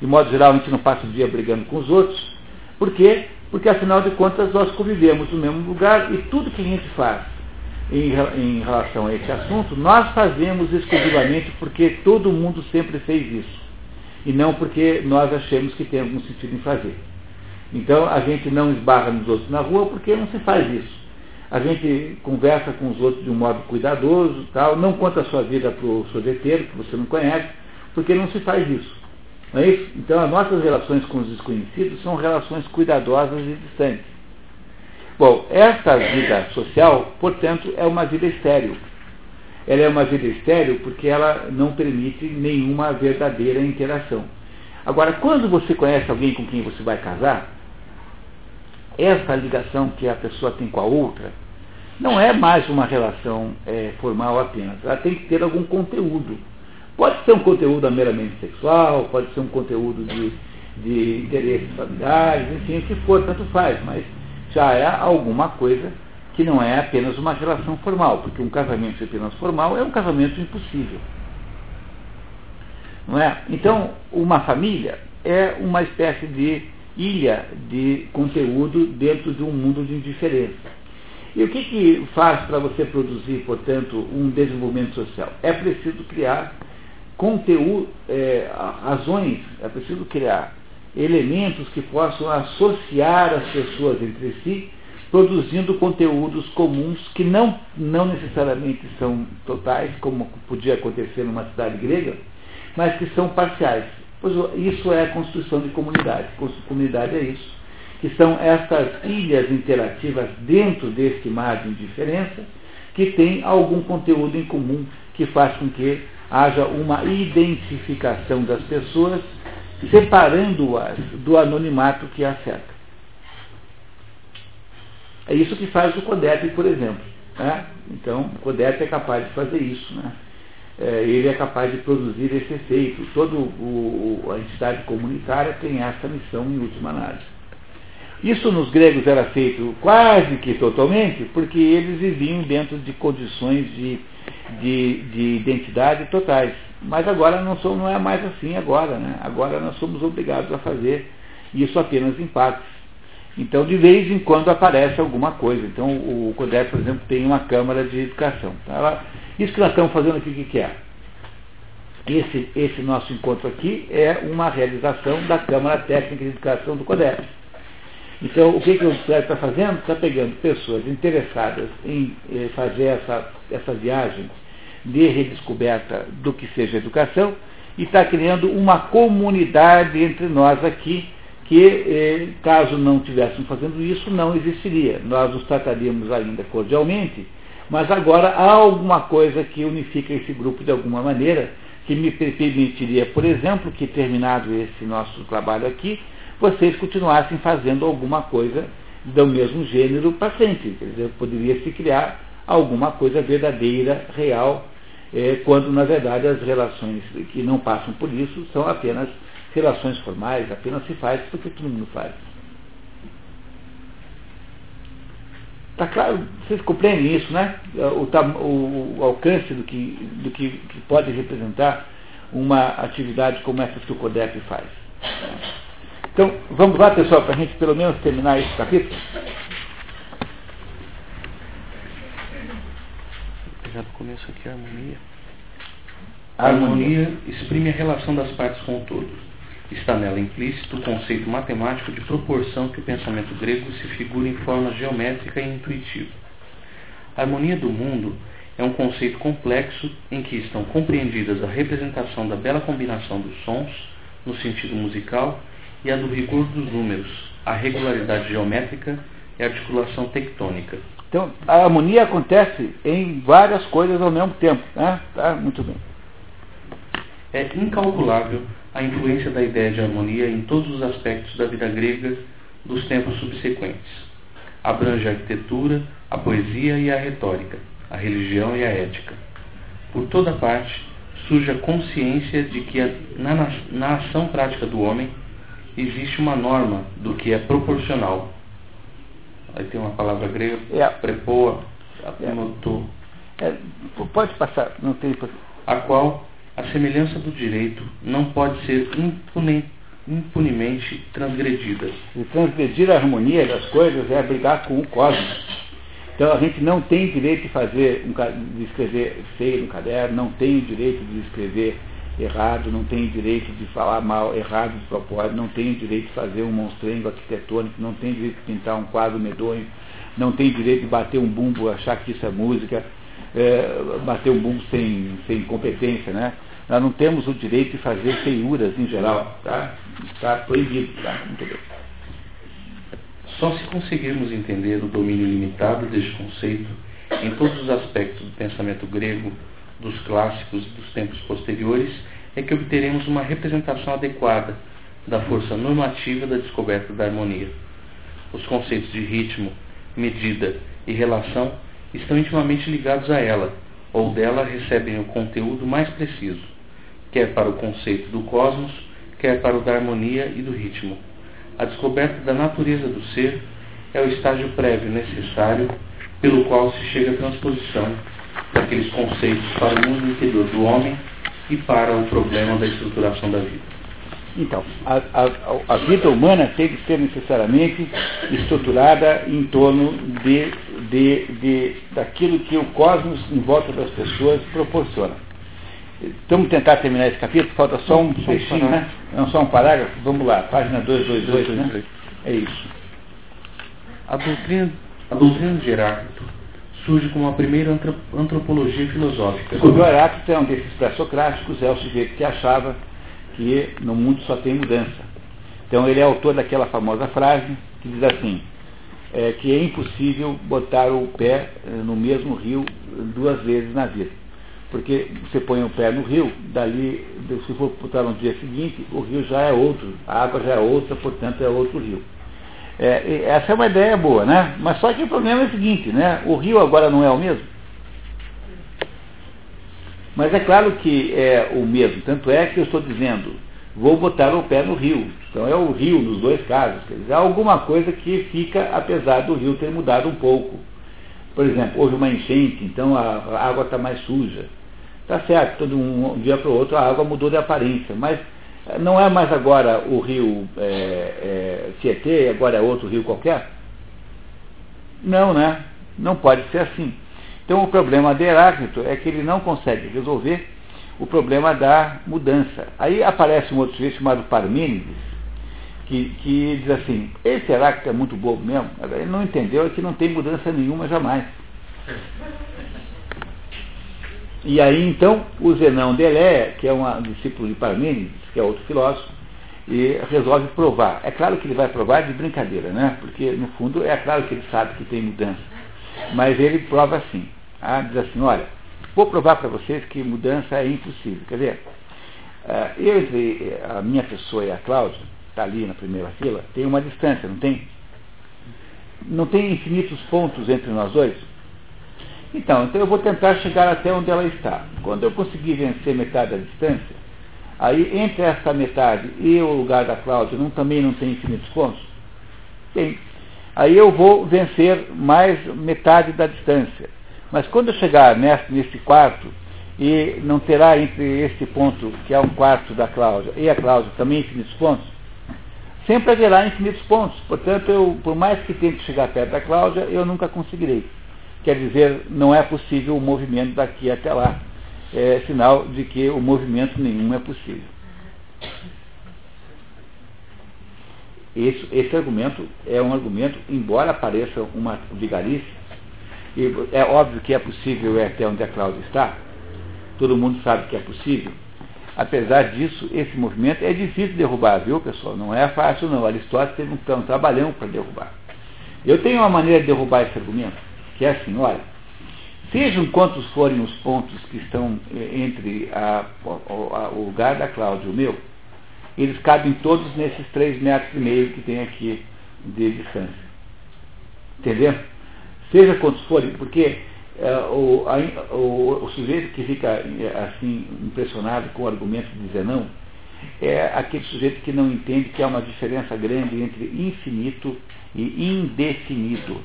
De modo geral, a gente não passa o dia brigando com os outros. Por quê? Porque, afinal de contas, nós convivemos no mesmo lugar e tudo que a gente faz em, em relação a esse assunto, nós fazemos exclusivamente porque todo mundo sempre fez isso. E não porque nós achamos que tem algum sentido em fazer. Então a gente não esbarra nos outros na rua porque não se faz isso. A gente conversa com os outros de um modo cuidadoso, tal, não conta a sua vida para o sorveteiro, que você não conhece, porque não se faz isso. Não é isso? Então as nossas relações com os desconhecidos são relações cuidadosas e distantes. Bom, esta vida social, portanto, é uma vida estéril. Ela é uma vida estéril porque ela não permite nenhuma verdadeira interação. Agora, quando você conhece alguém com quem você vai casar, essa ligação que a pessoa tem com a outra não é mais uma relação é, formal apenas. Ela tem que ter algum conteúdo. Pode ser um conteúdo meramente sexual, pode ser um conteúdo de, de interesses familiares, enfim, o que for, tanto faz, mas já é alguma coisa que não é apenas uma relação formal, porque um casamento apenas formal é um casamento impossível. Não é? Então, uma família é uma espécie de ilha de conteúdo dentro de um mundo de indiferença. E o que, que faz para você produzir, portanto, um desenvolvimento social? É preciso criar conteúdo, é, razões, é preciso criar elementos que possam associar as pessoas entre si, produzindo conteúdos comuns que não, não necessariamente são totais, como podia acontecer numa cidade grega, mas que são parciais. Pois isso é a construção de comunidade. Comunidade é isso. Que são estas ilhas interativas dentro deste mar de indiferença, que tem algum conteúdo em comum que faz com que haja uma identificação das pessoas separando-as do anonimato que a cerca. É isso que faz o CODEP, por exemplo. Né? Então, o CODEP é capaz de fazer isso. Né? É, ele é capaz de produzir esse efeito. Toda a entidade comunitária tem essa missão em última análise. Isso nos gregos era feito quase que totalmente, porque eles viviam dentro de condições de, de, de identidade totais. Mas agora não, não é mais assim agora, né? Agora nós somos obrigados a fazer isso apenas em partes. Então, de vez em quando aparece alguma coisa. Então, o CODEP, por exemplo, tem uma Câmara de Educação. Tá? Isso que nós estamos fazendo aqui, o que é? Esse, esse nosso encontro aqui é uma realização da Câmara Técnica de Educação do CODEP. Então, o que, que o Freire está fazendo? Está pegando pessoas interessadas em eh, fazer essa, essa viagem de redescoberta do que seja educação e está criando uma comunidade entre nós aqui que, eh, caso não estivéssemos fazendo isso, não existiria. Nós nos trataríamos ainda cordialmente, mas agora há alguma coisa que unifica esse grupo de alguma maneira, que me permitiria, por exemplo, que terminado esse nosso trabalho aqui, vocês continuassem fazendo alguma coisa do mesmo gênero para frente. Quer dizer, poderia se criar alguma coisa verdadeira, real, eh, quando na verdade as relações que não passam por isso são apenas relações formais, apenas se faz porque todo mundo faz. Está claro? Vocês compreendem isso, né? O, o, o alcance do, que, do que, que, pode representar uma atividade como essa que o CODEP faz. Então, vamos lá, pessoal, para a gente pelo menos terminar esse capítulo. Já no começo aqui a harmonia. A harmonia exprime a relação das partes com o todo. Está nela implícito o conceito matemático de proporção que o pensamento grego se figura em forma geométrica e intuitiva. A harmonia do mundo é um conceito complexo em que estão compreendidas a representação da bela combinação dos sons, no sentido musical, e a do rigor dos números, a regularidade geométrica e a articulação tectônica. Então, a harmonia acontece em várias coisas ao mesmo tempo. Né? Tá? Muito bem. É incalculável a influência da ideia de harmonia em todos os aspectos da vida grega dos tempos subsequentes. Abrange a arquitetura, a poesia e a retórica, a religião e a ética. Por toda parte, surge a consciência de que na, na ação prática do homem existe uma norma do que é proporcional. Aí tem uma palavra grega, é. prepoa, anotou. É, pode passar, não tem. A qual a semelhança do direito não pode ser impune, impunemente transgredida. E transgredir a harmonia das coisas é brigar com o cosmos. Então a gente não tem direito de fazer, de escrever feio no caderno, não tem o direito de escrever errado, não tem direito de falar mal, errado de propósito, não tem direito de fazer um monstrengo arquitetônico, não tem direito de pintar um quadro medonho, não tem direito de bater um bumbo, achar que isso é música, é, bater um bumbo sem, sem competência, né? Nós não temos o direito de fazer feiuras em geral, tá? Está proibido, tá? Muito bem. Só se conseguirmos entender o domínio limitado deste conceito em todos os aspectos do pensamento grego, dos clássicos e dos tempos posteriores, é que obteremos uma representação adequada da força normativa da descoberta da harmonia. Os conceitos de ritmo, medida e relação estão intimamente ligados a ela, ou dela recebem o conteúdo mais preciso quer para o conceito do cosmos, quer para o da harmonia e do ritmo. A descoberta da natureza do ser é o estágio prévio necessário pelo qual se chega à transposição daqueles conceitos para o mundo interior do homem e para o problema da estruturação da vida. Então, a, a, a, vida humana tem que ser necessariamente estruturada em torno de, de, de, daquilo que o cosmos em volta das pessoas proporciona. Vamos tentar terminar esse capítulo, falta só um trechinho, né? Não só um parágrafo. Vamos lá, página 222, né? É isso. A doutrina, a doutrina de Heráclito surge como a primeira antropologia filosófica. O Heráclito é um desses pré-socráticos, é o sujeito que achava que no mundo só tem mudança. Então ele é autor daquela famosa frase que diz assim, é, que é impossível botar o pé eh, no mesmo rio duas vezes na vida. Porque você põe o pé no rio, dali, se for botar no dia seguinte, o rio já é outro, a água já é outra, portanto é outro rio. É, essa é uma ideia boa, né? Mas só que o problema é o seguinte, né? O rio agora não é o mesmo. Mas é claro que é o mesmo, tanto é que eu estou dizendo, vou botar o pé no rio. Então é o rio nos dois casos. Quer dizer, há alguma coisa que fica, apesar do rio ter mudado um pouco. Por exemplo, houve uma enchente, então a, água está mais suja. Está certo, todo um, um dia para o outro a água mudou de aparência, mas não é mais agora o rio é, é, Tietê, agora é outro rio qualquer? Não, né? Não pode ser assim. Então o problema de Heráclito é que ele não consegue resolver o problema da mudança. Aí aparece um outro sujeito chamado Parmênides, que, que diz assim, esse Heráclito é muito bobo mesmo, ele não entendeu que não tem mudança nenhuma jamais. E aí então o Zenão de que é um discípulo de Parmênides, que é outro filósofo, e resolve provar. É claro que ele vai provar de brincadeira, né? Porque no fundo é claro que ele sabe que tem mudança. Mas ele prova assim. Ah, diz assim, olha, vou provar para vocês que mudança é impossível. Quer dizer, eu entre a minha pessoa e a Cláudia, está ali na primeira fila, tem uma distância, não tem? Não tem infinitos pontos entre nós dois? Então, então eu vou tentar chegar até onde ela está. Quando eu conseguir vencer metade da distância, aí entre essa metade e o lugar da Cláudia não, também não tem infinitos pontos? Tem. Aí eu vou vencer mais metade da distância. Mas quando eu chegar nesse, nesse quarto, e não terá entre este ponto, que é um quarto da Cláudia, e a Cláudia também infinitos pontos, sempre haverá infinitos pontos. Portanto, eu, por mais que tente chegar perto da Cláudia, eu nunca conseguirei. Quer dizer, não é possível o movimento daqui até lá. É sinal de que o movimento nenhum é possível. Esse, esse argumento é um argumento, embora pareça uma vigarice, e é óbvio que é possível é até onde a Cláudia está, todo mundo sabe que é possível. Apesar disso, esse movimento é difícil de derrubar, viu, pessoal? Não é fácil, não. Aristóteles teve um trabalhão para derrubar. Eu tenho uma maneira de derrubar esse argumento, que é assim, olha, sejam quantos forem os pontos que estão eh, entre a, a, o lugar da Cláudia e o meu, eles cabem todos nesses três metros e meio que tem aqui de distância. Entendeu? Seja quantos forem, porque é, o, a, o, o, sujeito que fica é, assim impressionado com o argumento de dizer não é aquele sujeito que não entende que há uma diferença grande entre infinito e indefinido.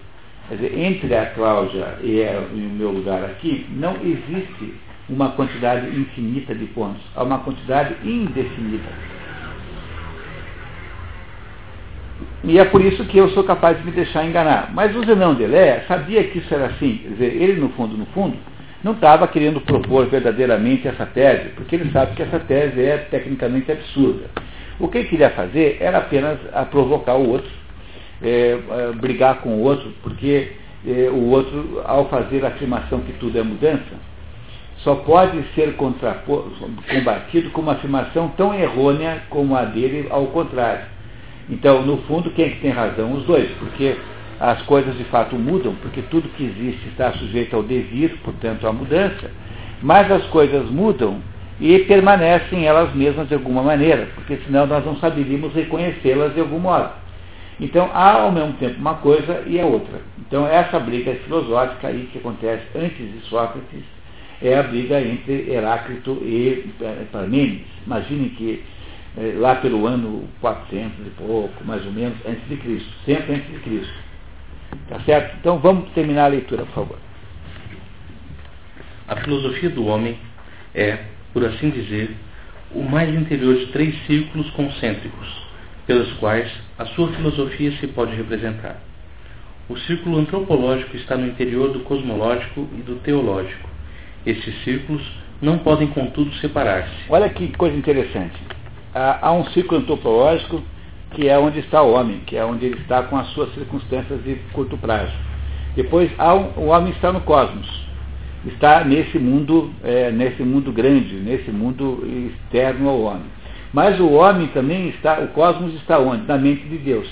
Quer dizer, entre a Cláudia e, é, e o meu lugar aqui, não existe uma quantidade infinita de pontos, há uma quantidade indefinida. E é por isso que eu sou capaz de me deixar enganar. Mas o Zenão de Lé sabia que isso era assim. Quer dizer, ele, no fundo, no fundo, não estava querendo propor verdadeiramente essa tese, porque ele sabe que essa tese é tecnicamente absurda. O que ele queria fazer era apenas a provocar o outro, é, é, brigar com o outro, porque é, o outro, ao fazer a afirmação que tudo é mudança, só pode ser combatido com uma afirmação tão errônea como a dele ao contrário. Então, no fundo, quem é que tem razão? Os dois, porque as coisas de fato mudam, porque tudo que existe está sujeito ao devir, portanto, à mudança, mas as coisas mudam e permanecem elas mesmas de alguma maneira, porque senão nós não saberíamos reconhecê-las de algum modo. Então, há ao mesmo tempo uma coisa e a outra. Então, essa briga filosófica aí que acontece antes de Sócrates é a briga entre Heráclito e eh, Parmênides. Imaginem que é, lá pelo ano 400 e pouco, mais ou menos, antes de Cristo, sempre antes de Cristo. Tá certo? Então vamos terminar a leitura, por favor. A filosofia do homem é, por assim dizer, o mais interior de três círculos concêntricos, pelos quais a sua filosofia se pode representar. O círculo antropológico está no interior do cosmológico e do teológico. Esses círculos não podem, contudo, separar-se. Olha que coisa interessante há um ciclo antropológico que é onde está o homem, que é onde ele está com as suas circunstâncias de curto prazo. Depois um, o homem está no cosmos, está nesse mundo, é, nesse mundo grande, nesse mundo externo ao homem. Mas o homem também está, o cosmos está onde? Na mente de Deus,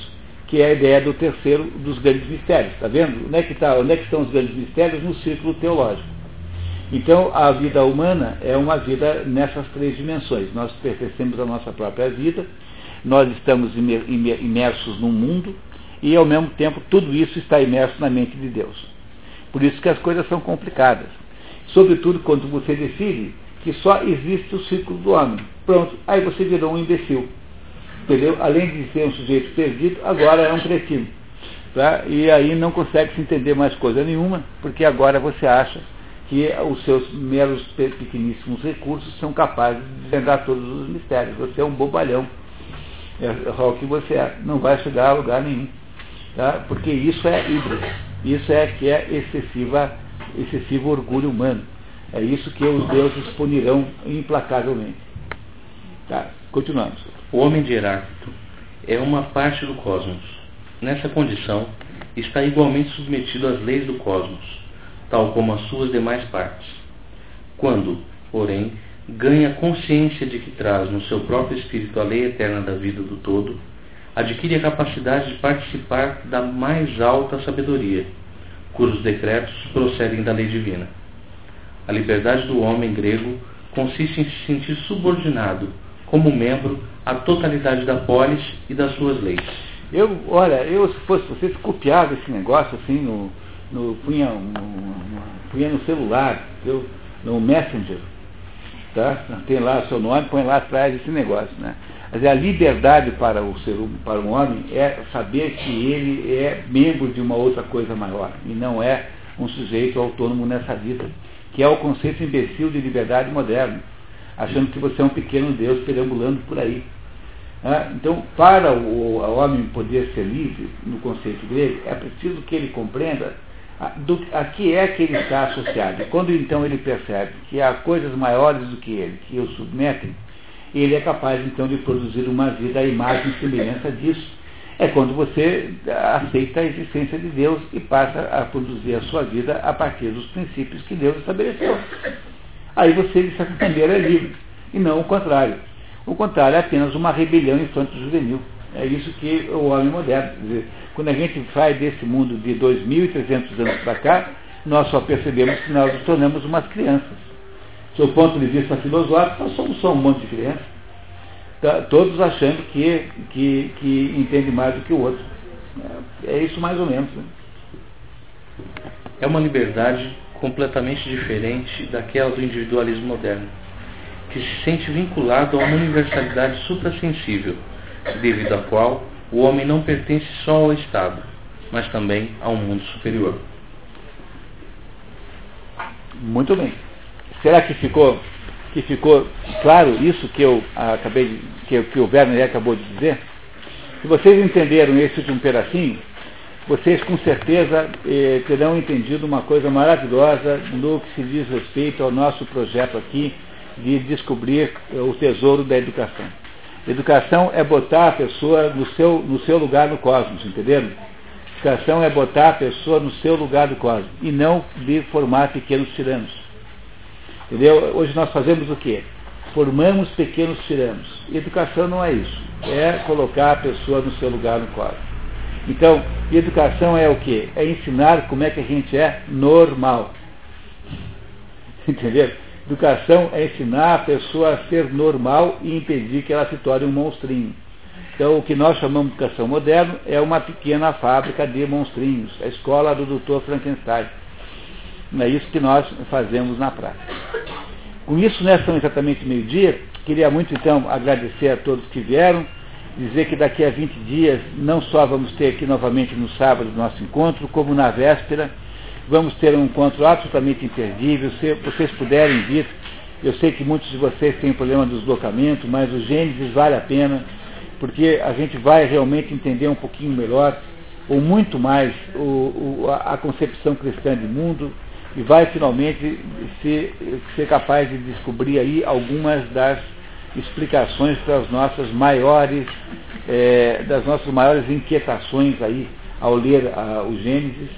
que é a ideia do terceiro dos grandes mistérios. Está vendo? Onde é que, está, onde é que estão os grandes mistérios? No círculo teológico. Então, a vida humana é uma vida nessas três dimensões. Nós pertencemos à nossa própria vida, nós estamos imersos no mundo e, ao mesmo tempo, tudo isso está imerso na mente de Deus. Por isso que as coisas são complicadas. Sobretudo quando você decide que só existe o ciclo do homem. Pronto, aí você virou um imbecil. Entendeu? Além de ser um sujeito perdido, agora é um cretino. Tá? E aí não consegue se entender mais coisa nenhuma, porque agora você acha que os seus meros pequeníssimos recursos são capazes de desvendar todos os mistérios. Você é um bobalhão. É o que você é. Não vai chegar a lugar nenhum. Tá? Porque isso é híbrido. Isso é que é excessiva, excessivo orgulho humano. É isso que os deuses punirão implacavelmente. Tá? Continuamos. O homem de Heráclito é uma parte do cosmos. Nessa condição, está igualmente submetido às leis do cosmos, tal como as suas demais partes. Quando, porém, ganha consciência de que traz no seu próprio espírito a lei eterna da vida do todo, adquire a capacidade de participar da mais alta sabedoria, cujos decretos procedem da lei divina. A liberdade do homem grego consiste em se sentir subordinado, como membro, à totalidade da polis e das suas leis. Eu, olha, eu se fosse vocês copiava esse negócio assim no, no punha, no, punha no celular, eu, no Messenger, tá? Tem lá seu nome, põe lá atrás esse negócio, né? Mas a liberdade para o ser para um homem é saber que ele é membro de uma outra coisa maior e não é um sujeito autônomo nessa vida, que é o conceito imbecil de liberdade moderno, achando que você é um pequeno Deus perambulando por aí. Ah, então, para o, o homem poder ser livre, no conceito grego, é preciso que ele compreenda a, do, a que é que ele está associado. Quando então ele percebe que há coisas maiores do que ele, que o submetem, ele é capaz então de produzir uma vida à imagem e semelhança disso. É quando você aceita a existência de Deus e passa a produzir a sua vida a partir dos princípios que Deus estabeleceu. Aí você, de certa maneira, é livre, e não o contrário. O contrário é apenas uma rebelião infanto-juvenil. É isso que o homem moderno. Dizer, quando a gente sai desse mundo de 2.300 anos para cá, nós só percebemos que nós nos tornamos umas crianças do ponto de vista filosófico, nós somos só um monte de crianças. Tá, todos achando que, que, que entende mais do que o outro. É, é isso mais ou menos. Né? É uma liberdade completamente diferente daquela do individualismo moderno, que se sente vinculado a uma universalidade suprassensível, devido à qual o homem não pertence só ao Estado, mas também a um mundo superior. Muito bem. Será que ficou, que ficou claro isso que eu acabei de, que, que o Werner acabou de dizer? Se vocês entenderam esse último pedacinho, vocês com certeza eh, terão entendido uma coisa maravilhosa no que se diz respeito ao nosso projeto aqui de descobrir eh, o tesouro da educação. Educação é botar a pessoa no seu, no seu lugar no cosmos, entenderam? Educação é botar a pessoa no seu lugar no cosmos e não de formar pequenos tiranos. Entendeu? Hoje nós fazemos o quê? Formamos pequenos tiranos. Educação não é isso. É colocar a pessoa no seu lugar no quadro. Então, educação é o quê? É ensinar como é que a gente é normal. Entendeu? Educação é ensinar a pessoa a ser normal e impedir que ela se torne um monstrinho. Então, o que nós chamamos de educação moderna é uma pequena fábrica de monstrinhos, a escola do Dr. Frankenstein. É isso que nós fazemos na prática. Com isso, nessa são exatamente meio-dia. Queria muito, então, agradecer a todos que vieram, dizer que daqui a 20 dias não só vamos ter aqui novamente no sábado nosso encontro, como na véspera, vamos ter um encontro absolutamente imperdível. Se vocês puderem vir, eu sei que muitos de vocês têm problema do deslocamento, mas o Gênesis vale a pena, porque a gente vai realmente entender um pouquinho melhor, ou muito mais, o, o, a concepção cristã de mundo, e vai finalmente ser, capaz de descobrir aí algumas das explicações para as nossas maiores, é, das nossas maiores inquietações aí ao ler a, o Gênesis